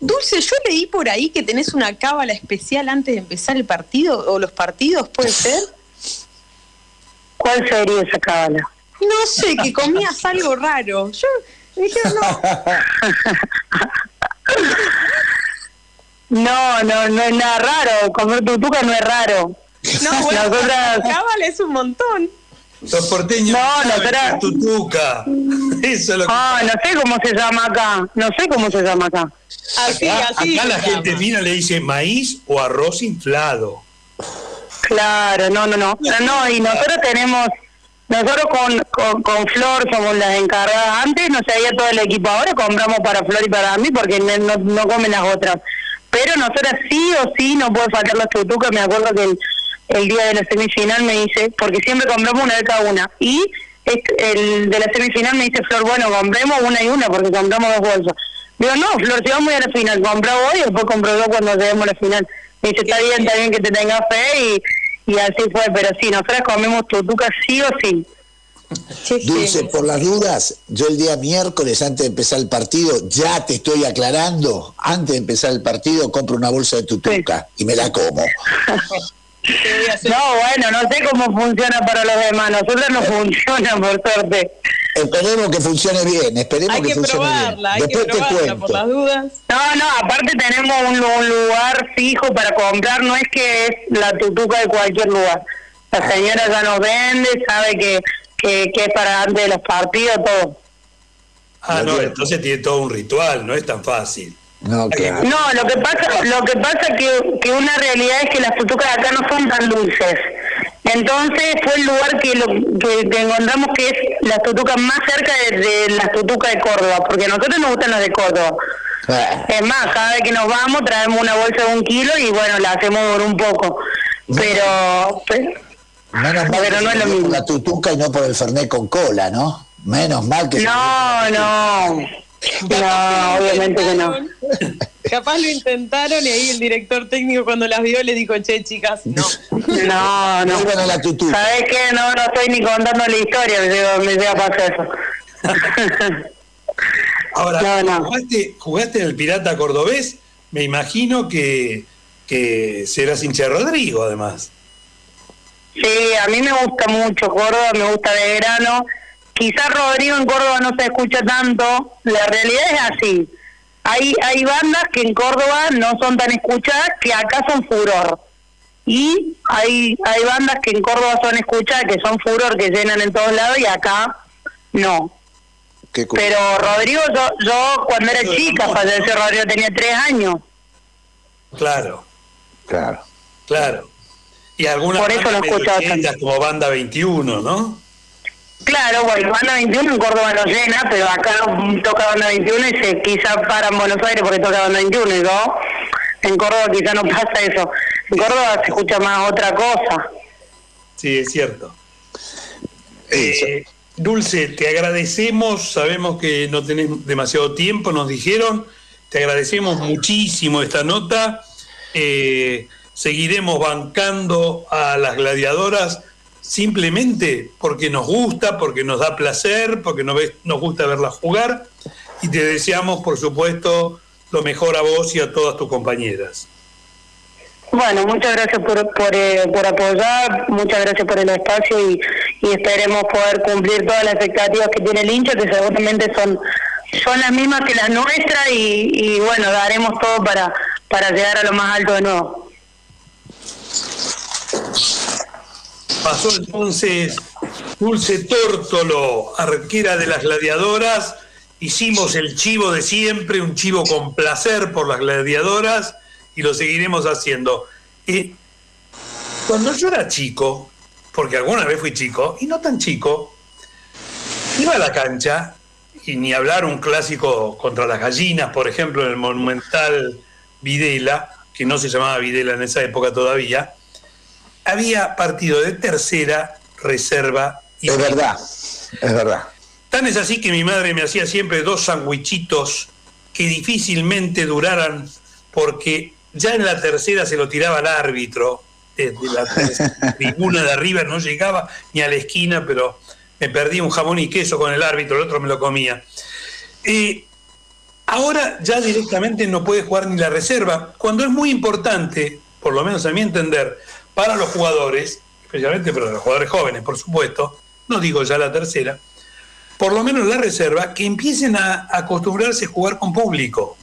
Dulce, yo leí por ahí que tenés una cábala especial antes de empezar el partido o los partidos, ¿puede ser? ¿Cuál sería esa cábala? No sé, que comías (laughs) algo raro. Yo dije, no. no, no, no es nada raro. Comer tutuca no es raro. No, bueno, cábala es un montón. Los porteños no, no, pero... tutuca. (laughs) Eso es lo que Ah, no sé cómo se llama acá. No sé cómo se llama acá. Así, acá, así. Acá la gente fina le dice maíz o arroz inflado. Claro, no, no, no. No, y nosotros tenemos, nosotros con, con, Flor somos las encargadas. Antes no se había todo el equipo, ahora compramos para Flor y para mí porque no, no comen las otras. Pero nosotros sí o sí no puede faltar los tutucas. Me acuerdo que el el día de la semifinal me dice, porque siempre compramos una de cada una, y el de la semifinal me dice, Flor, bueno, compremos una y una porque compramos dos bolsas. Digo, no, Flor, si vamos a ir a la final, compra hoy y después compro dos cuando lleguemos a la final. Me dice, está bien, está bien que te tengas fe y, y así fue, pero sí, nosotros comemos tutuca sí o sí. Dulce, por las dudas, yo el día miércoles, antes de empezar el partido, ya te estoy aclarando, antes de empezar el partido, compro una bolsa de tutuca y me la como. (laughs) No, bueno, no sé cómo funciona para los demás. Nosotros no funciona, por suerte. Esperemos que funcione bien, esperemos hay que, funcione probarla, bien. Hay que probarla por las dudas. No, no, aparte tenemos un, lugar fijo para comprar, no es que es la tutuca de cualquier lugar. La señora ya nos vende, sabe que, que, que es para antes de los partidos, todo. Ah, no, entonces tiene todo un ritual, no es tan fácil. No, lo que pasa, lo que pasa que, que una realidad es que las tutucas de acá no son tan dulces. Entonces fue el lugar que, lo, que, encontramos que es la tutuca más cerca de, las tutucas de Córdoba, porque a nosotros nos gustan las de Córdoba. Ah. Es más, cada vez que nos vamos traemos una bolsa de un kilo y bueno, la hacemos por un poco. Pero, pues, pero no es lo mismo. Por la tutuca y no por el fernet con cola, ¿no? Menos mal que... No, no. No, obviamente que no. Capaz lo intentaron y ahí el director técnico cuando las vio le dijo, che, chicas, no. No, no. Bueno, la ¿Sabés qué? No, no estoy ni contando la historia, me me llega a pasar eso. (laughs) Ahora, ¿jugaste, ¿jugaste en el Pirata Cordobés? Me imagino que, que serás hincha de Rodrigo, además. Sí, a mí me gusta mucho Córdoba, me gusta de verano quizás Rodrigo en Córdoba no se escucha tanto, la realidad es así. hay, hay bandas que en Córdoba no son tan escuchadas que acá son furor. Y hay, hay bandas que en Córdoba son escuchadas, que son furor, que llenan en todos lados y acá no. Pero Rodrigo, yo, yo cuando era chica, falleció Rodrigo, tenía tres años. Claro. Claro. Claro. Y algunas Por eso lo escuchaba como Banda 21, ¿no? Claro, bueno, Banda 21 en Córdoba no llena, pero acá toca Banda 21 y se quizá para en Buenos Aires porque toca Banda 21 y no. En Córdoba quizá no (laughs) pasa eso. En Córdoba se escucha más otra cosa. Sí, es cierto. Eh, Dulce, te agradecemos, sabemos que no tenés demasiado tiempo, nos dijeron, te agradecemos muchísimo esta nota. Eh, seguiremos bancando a las gladiadoras simplemente porque nos gusta, porque nos da placer, porque nos, nos gusta verlas jugar y te deseamos, por supuesto, lo mejor a vos y a todas tus compañeras. Bueno, muchas gracias por, por, eh, por apoyar, muchas gracias por el espacio y, y, esperemos poder cumplir todas las expectativas que tiene el hincha, que seguramente son, son las mismas que las nuestras y, y bueno, daremos todo para, para llegar a lo más alto de nuevo. Pasó entonces Dulce Tórtolo, arquera de las gladiadoras. Hicimos el chivo de siempre, un chivo con placer por las gladiadoras y lo seguiremos haciendo. Y cuando yo era chico, porque alguna vez fui chico, y no tan chico, iba a la cancha, y ni hablar un clásico contra las gallinas, por ejemplo, en el monumental Videla, que no se llamaba Videla en esa época todavía, había partido de tercera, reserva y... Es verdad, es verdad. Tan es así que mi madre me hacía siempre dos sandwichitos que difícilmente duraran porque ya en la tercera se lo tiraba al árbitro, desde la tribuna (laughs) de arriba no llegaba ni a la esquina, pero me perdí un jamón y queso con el árbitro, el otro me lo comía. y ahora ya directamente no puede jugar ni la reserva, cuando es muy importante, por lo menos a mi entender, para los jugadores, especialmente para los jugadores jóvenes, por supuesto, no digo ya la tercera, por lo menos la reserva, que empiecen a acostumbrarse a jugar con público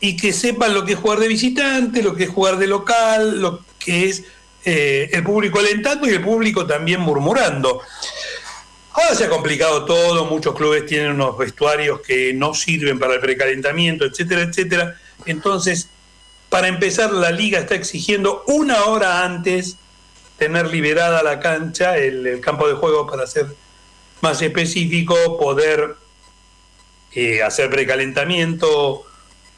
y que sepan lo que es jugar de visitante, lo que es jugar de local, lo que es eh, el público alentando y el público también murmurando. Ahora se ha complicado todo, muchos clubes tienen unos vestuarios que no sirven para el precalentamiento, etcétera, etcétera. Entonces, para empezar, la liga está exigiendo una hora antes tener liberada la cancha, el, campo de juego para ser más específico, poder eh, hacer precalentamiento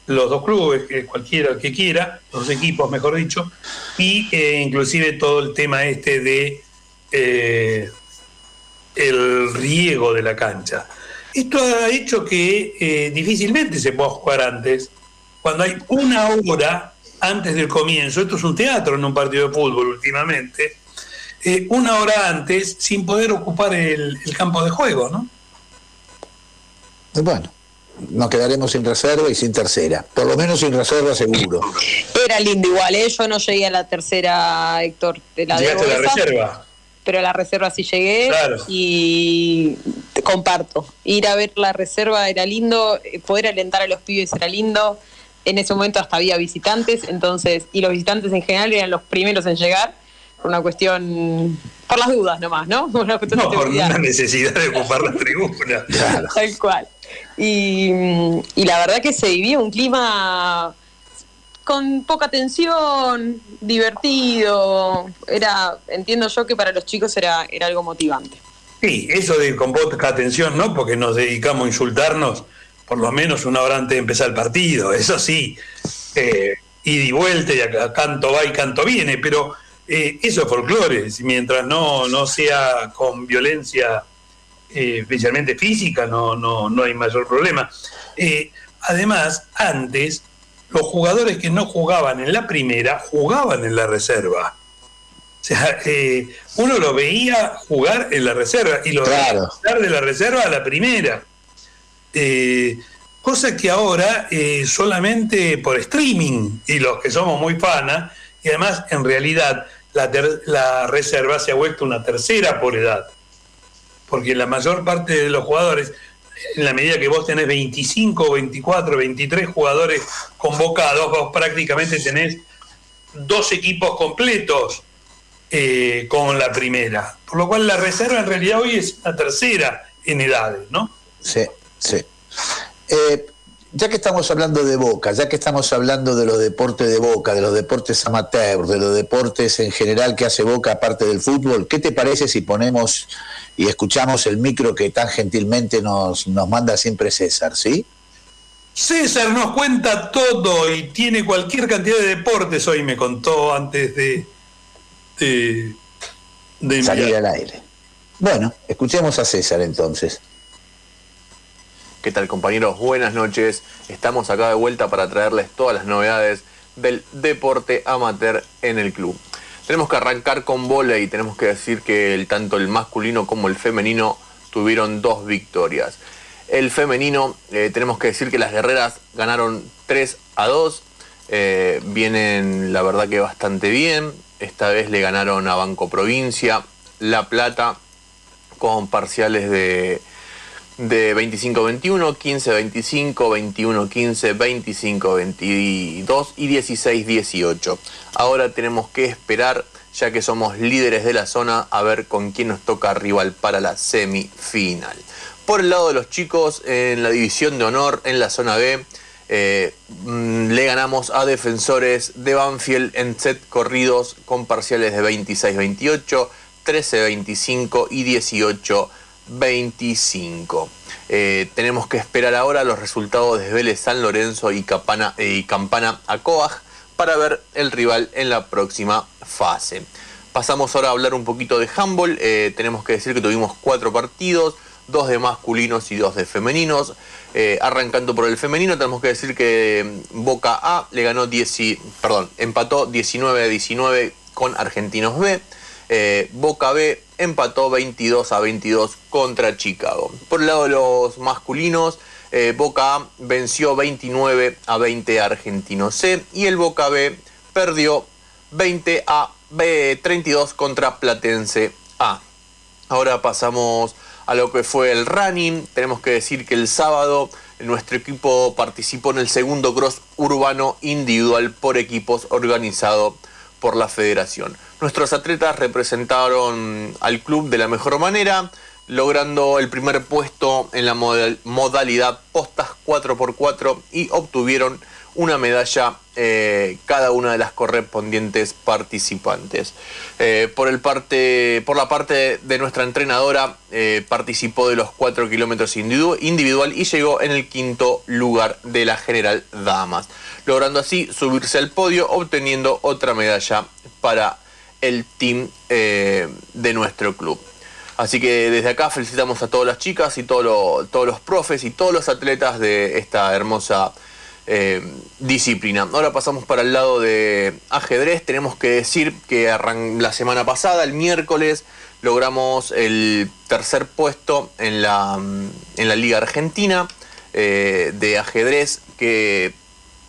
los dos clubes, cualquiera que quiera, los equipos mejor dicho, y eh, inclusive todo el tema este de eh, el riego de la cancha. Esto ha hecho que eh, difícilmente se pueda jugar antes, cuando hay una hora antes del comienzo, esto es un teatro en un partido de fútbol últimamente, una hora antes sin poder ocupar el, el campo de juego, ¿no? Bueno nos quedaremos sin reserva y sin tercera. Por lo menos sin reserva seguro. Era lindo igual, ¿eh? yo no llegué a la tercera, Héctor. De la ¿Llegaste a la reserva? Pero a la reserva sí llegué y te comparto. Ir a ver la reserva era lindo, eh, poder alentar a los pibes era lindo. En ese momento hasta había visitantes, entonces, y los visitantes en general eran los primeros en llegar por una cuestión, por las dudas nomás, ¿no? (laughs) Una cuestión no, por una necesidad de ocupar la tribuna. (laughs) Tal cual. Y, la verdad que se vivía un clima con poca tensión, divertido. Era, entiendo yo que para los chicos era, era algo motivante. Sí, eso de con poca atención, ¿no? Porque nos dedicamos a insultarnos por lo menos una hora antes de empezar el partido, eso sí, eh, ida y vuelta, y a canto va y canto viene, pero eh, eso es folclore, mientras no, no sea con violencia eh, especialmente física, no, no, no hay mayor problema. Eh, además, antes, los jugadores que no jugaban en la primera jugaban en la reserva. O sea, eh, uno lo veía jugar en la reserva y lo veía jugar de la reserva a la primera. Cosa que ahora solamente por streaming y los que somos muy fanas, y además en realidad la, la reserva se ha vuelto una tercera por edad porque la mayor parte de los jugadores, en la medida que vos tenés 25, 24, 23 jugadores convocados, vos prácticamente tenés dos equipos completos eh, con la primera. Por lo cual la reserva en realidad hoy es la tercera en edades, ¿no? Sí, sí. Eh, ya que estamos hablando de Boca, ya que estamos hablando de los deportes de Boca, de los deportes amateur, de los deportes en general que hace Boca aparte del fútbol, ¿qué te parece si ponemos y escuchamos el micro que tan gentilmente nos, nos manda siempre César, ¿sí? César nos cuenta todo y tiene cualquier cantidad de deportes, hoy me contó antes de, de, de salir al aire. Bueno, escuchemos a César entonces. ¿Qué tal compañeros? Buenas noches. Estamos acá de vuelta para traerles todas las novedades del deporte amateur en el club. Tenemos que arrancar con y tenemos que decir que el, tanto el masculino como el femenino tuvieron dos victorias. El femenino, eh, tenemos que decir que las guerreras ganaron 3 a 2. Eh, vienen la verdad que bastante bien. Esta vez le ganaron a Banco Provincia, La Plata, con parciales de de 25-21, 15-25, 21-15, 25-22 y 16-18. Ahora tenemos que esperar, ya que somos líderes de la zona, a ver con quién nos toca rival para la semifinal. Por el lado de los chicos, en la división de honor, en la zona B, eh, mm, le ganamos a defensores de Banfield en set corridos con parciales de 26-28, 13-25 y 18 25. Eh, tenemos que esperar ahora los resultados de Vélez San Lorenzo eh, y Campana Acoag para ver el rival en la próxima fase. Pasamos ahora a hablar un poquito de handball. Eh, tenemos que decir que tuvimos cuatro partidos, dos de masculinos y dos de femeninos. arrancando por el femenino, tenemos que decir que Boca A le ganó 10, perdón, empató 19 19 con Argentinos B. Boca B empató 22 a 22 contra Chicago. Por el lado de los masculinos, eh, Boca venció 29 a 20 a Argentino C y el Boca B perdió 20 a 32 contra Platense A. Ahora pasamos a lo que fue el running. Tenemos que decir que el sábado nuestro equipo participó en el segundo cross urbano individual por equipos organizado por la federación. Nuestros atletas representaron al club de la mejor manera, logrando el primer puesto en la modalidad postas 4x4 y obtuvieron una medalla eh, cada una de las correspondientes participantes. Eh, por, el parte, por la parte de nuestra entrenadora, eh, participó de los 4 kilómetros individual y llegó en el quinto lugar de la general Damas, logrando así subirse al podio, obteniendo otra medalla para el team de nuestro club. Así que desde acá felicitamos a todas las chicas y todos los profes y todos los atletas de esta hermosa eh, disciplina. Ahora pasamos para el lado de ajedrez. Tenemos que decir que la semana pasada, el miércoles, logramos el tercer puesto en la, en la Liga Argentina eh, de ajedrez que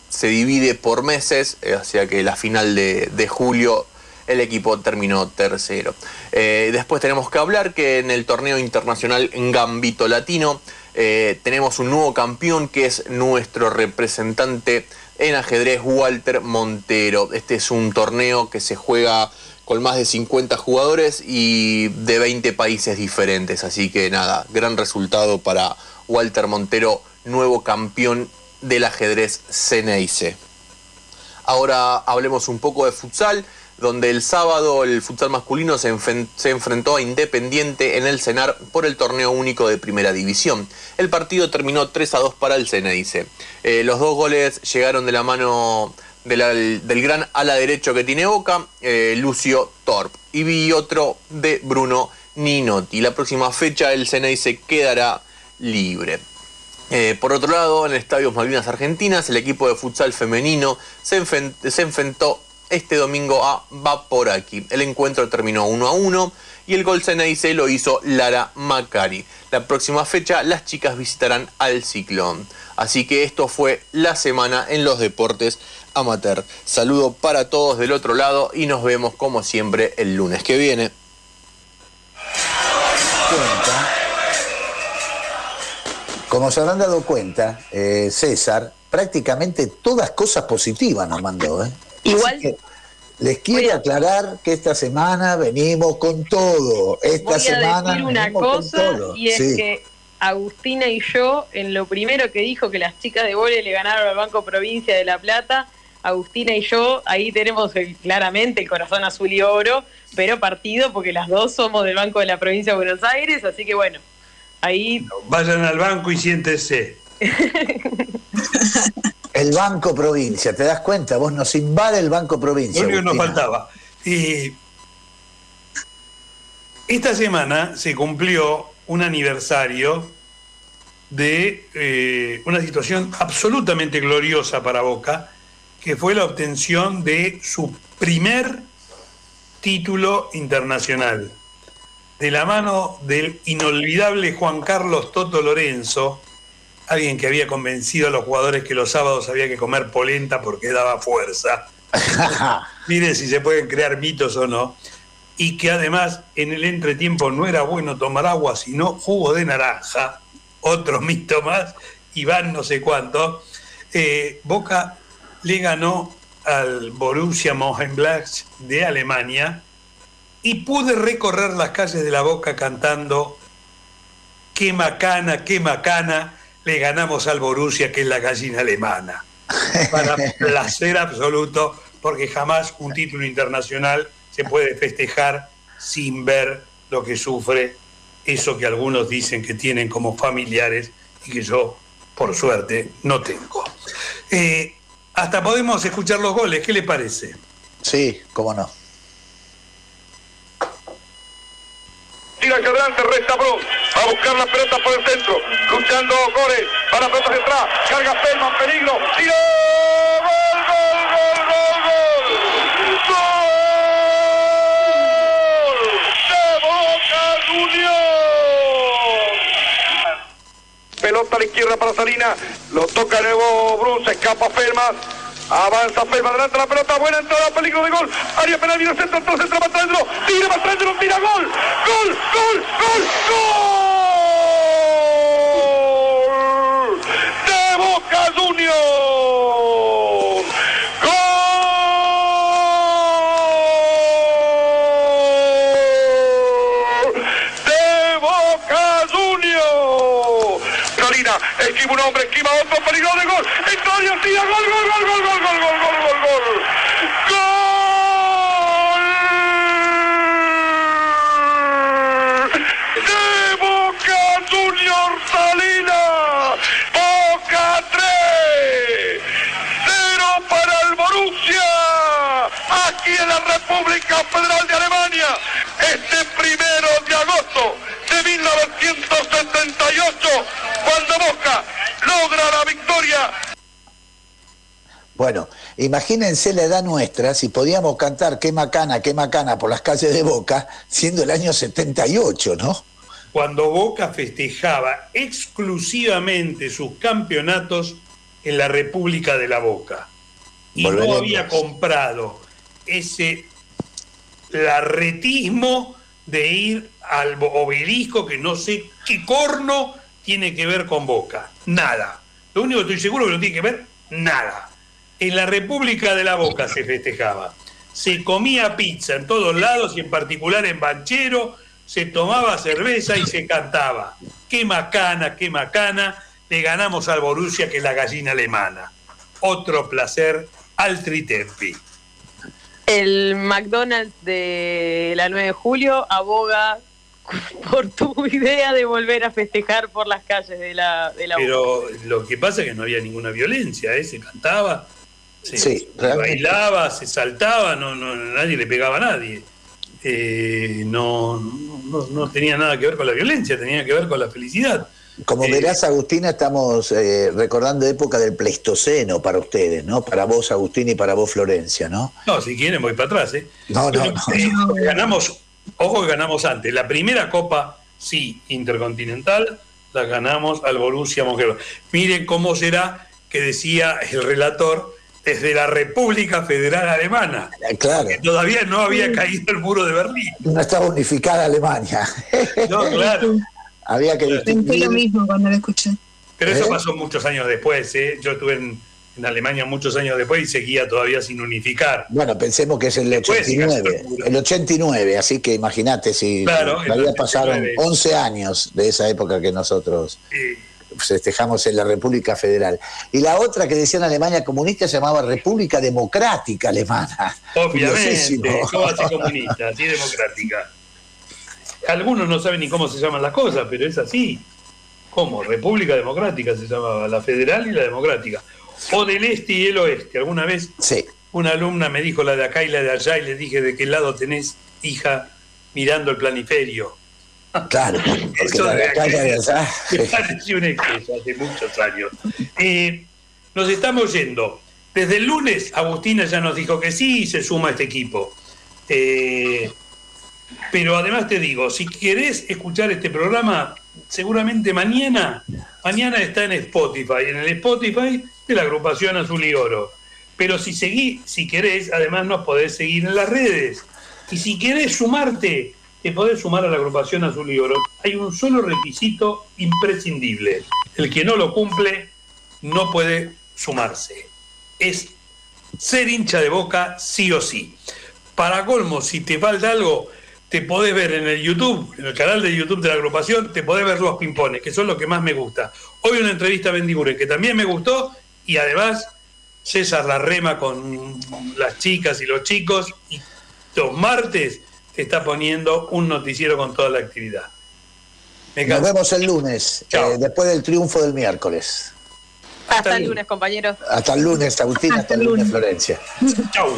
se divide por meses, eh, hacia que la final de, julio el equipo terminó tercero. después tenemos que hablar que en el torneo internacional Gambito Latino eh, tenemos un nuevo campeón que es nuestro representante en ajedrez, Walter Montero. Este es un torneo que se juega con más de 50 jugadores y de 20 países diferentes. Así que nada, gran resultado para Walter Montero, nuevo campeón del ajedrez Ceneice. Ahora hablemos un poco de futsal donde el sábado el futsal masculino se, enfrentó a Independiente en el Cenar por el torneo único de Primera División. El partido terminó 3 a 2 para el Ceneice. Eh, los dos goles llegaron de la mano del gran ala derecho que tiene Boca, eh, Lucio Torp, y vi otro de Bruno Ninotti. La próxima fecha el Ceneice quedará libre. Eh, por otro lado, en el Estadio Malvinas Argentinas, el equipo de futsal femenino se, se enfrentó este domingo a aquí. El encuentro terminó 1 a 1 y el gol Ceneice lo hizo Lara Macari. La próxima fecha las chicas visitarán al Ciclón. Así que esto fue la semana en los deportes amateur. Saludo para todos del otro lado y nos vemos como siempre el lunes que viene. como se habrán dado cuenta, eh, César, prácticamente todas cosas positivas nos mandó. ¿eh? Igual. les quiero aclarar que esta semana venimos con todo. Esta voy semana decir una venimos con cosa todo. y es Sí. que Agustina y yo, en lo primero que dijo que las chicas de vole le ganaron al Banco Provincia de La Plata, Agustina y yo, ahí tenemos el- claramente el corazón azul y oro, pero partido porque las dos somos del Banco de la Provincia de Buenos Aires, así que bueno, ahí Vayan al banco y siéntense. (laughs) El Banco Provincia, ¿te das cuenta? Vos nos invade el Banco Provincia. Lo nos faltaba. Y esta semana se cumplió un aniversario de eh, una situación absolutamente gloriosa para Boca, que fue la obtención de su primer título internacional. De la mano del inolvidable Juan Carlos Toto Lorenzo, alguien que había convencido a los jugadores que los sábados había que comer polenta porque daba fuerza. (laughs) Miren si se pueden crear mitos o no. Y que además en el entretiempo no era bueno tomar agua, sino jugo de naranja. Otro (laughs) mito más. Y van no sé cuánto. Eh, Boca le ganó al Borussia Mönchengladbach de Alemania y pude recorrer las calles de la Boca cantando qué macana, qué macana, le ganamos al Borussia, que es la gallina alemana. Para (laughs) placer absoluto, porque jamás un título internacional se puede festejar sin ver lo que sufre eso que algunos dicen que tienen como familiares y que yo, por suerte, no tengo. Eh, hasta podemos escuchar los goles, ¿qué le parece? Sí, cómo no. Hacia adelante, resta Bron. Va a buscar la pelota por el centro. Luchando Gore. Para la pelota central. Carga Pelman, peligro. Tiro. Gol, gol, gol, gol, gol. Gol. De Boca Juniors. Pelota a la izquierda para Salina. Lo toca de nuevo Brun. Se escapa Felman. Avanza Felman adelante la pelota. Buena entrada. Peligro de gol. Área penal. Viene centro. Entonces entra Matrandro. Tira Matrandro. Tira gol. Gol. Gol. Gol. Gol. De Boca Juniors. Gol. De Boca Juniors. Salina esquiva un hombre, esquiva otro, peligro de gol. Gol, gol, gol, gol, gol, gol, gol, gol. De Boca Juniors Salina. Boca 3. Cero para el Borussia. Aquí en la República Federal de Alemania. Este primero de agosto de 1978. Cuando Boca logra la victoria Bueno, imagínense la edad nuestra si podíamos cantar qué macana, qué macana por las calles de Boca, siendo el año 78, ¿no? cuando Boca festejaba exclusivamente sus campeonatos en la República de la Boca. Y no había comprado ese larretismo de ir al obelisco que no sé qué corno tiene que ver con Boca. Nada. Lo único que estoy seguro que no tiene que ver, nada. En la República de la Boca se festejaba. Se comía pizza en todos lados y en particular en Banchero, se tomaba cerveza y se cantaba. Qué macana, qué macana, le ganamos al Borussia que es la gallina alemana. Otro placer al Tritempi. el McDonald's de la 9 de julio aboga por tu idea de volver a festejar por las calles de la, de la. Pero lo que pasa es que no había ninguna violencia, ¿eh? se cantaba, se, Sí, se bailaba, se saltaba, no, no, nadie le pegaba a nadie. Eh, no, no, no tenía nada que ver con la violencia, tenía que ver con la felicidad. Como Eh, verás, Agustina, estamos eh, recordando época del Pleistoceno para ustedes, ¿no? Para vos, Agustín, y para vos, Florencia, ¿no? No, si quieren voy para atrás. ¿eh? No, no, no. ganamos, ojo que ganamos antes. La primera Copa, sí, intercontinental, la ganamos al Borussia Mönchengladbach. Miren cómo será que decía el relator desde la República Federal Alemana. Eh, Claro, que todavía no había caído el muro de Berlín. no estaba unificada Alemania. No, claro. Había que Pensé lo distinguir. mismo cuando lo escuché. Pero eso ¿Eh? pasó muchos años después, ¿eh? Yo estuve en, en Alemania muchos años después y seguía todavía sin unificar. Bueno, pensemos que es el Después, sí, 89, casi seguro. el 89, así que imagínate si Claro, todavía pasaron 89. 11 años de esa época que nosotros Eh, festejamos en la República Federal. Y la otra que decía en Alemania comunista se llamaba República Democrática Alemana. obviamente, (laughs) Curiosísimo. ¿cómo así comunista, así democrática? Algunos no saben ni cómo se llaman las cosas, pero es así. ¿Cómo? República Democrática se llamaba, la federal y la democrática. O del este y el oeste. Alguna vez Sí, una alumna me dijo la de acá y la de allá y le dije de qué lado tenés, hija, mirando el planiferio. Claro, porque la de de allá. Pareció un exceso hace muchos años. Eh, nos estamos yendo. Desde el lunes, Agustina ya nos dijo que sí y se suma a este equipo. Eh, pero además te digo, si querés escuchar este programa, seguramente mañana, mañana está en Spotify, en el Spotify de la agrupación Azul y Oro. Pero si seguí, si querés, además nos podés seguir en las redes. Y si querés sumarte, te podés sumar a la agrupación Azul y Oro. Hay un solo requisito imprescindible. El que no lo cumple no puede sumarse. Es ser hincha de boca sí o sí. Para colmo, si te falta algo, te podés ver en el YouTube, en el canal de YouTube de la agrupación, te podés ver los pimpones, que son lo que más me gusta. Hoy una entrevista a Bendiguren, que también me gustó, y además César la rema con las chicas y los chicos, y los martes te está poniendo un noticiero con toda la actividad. Nos vemos el lunes, eh, después del triunfo del miércoles. Hasta el lunes. lunes, compañeros. Hasta el lunes, Agustín, hasta, Hasta el el lunes, lunes. Florencia. Chau.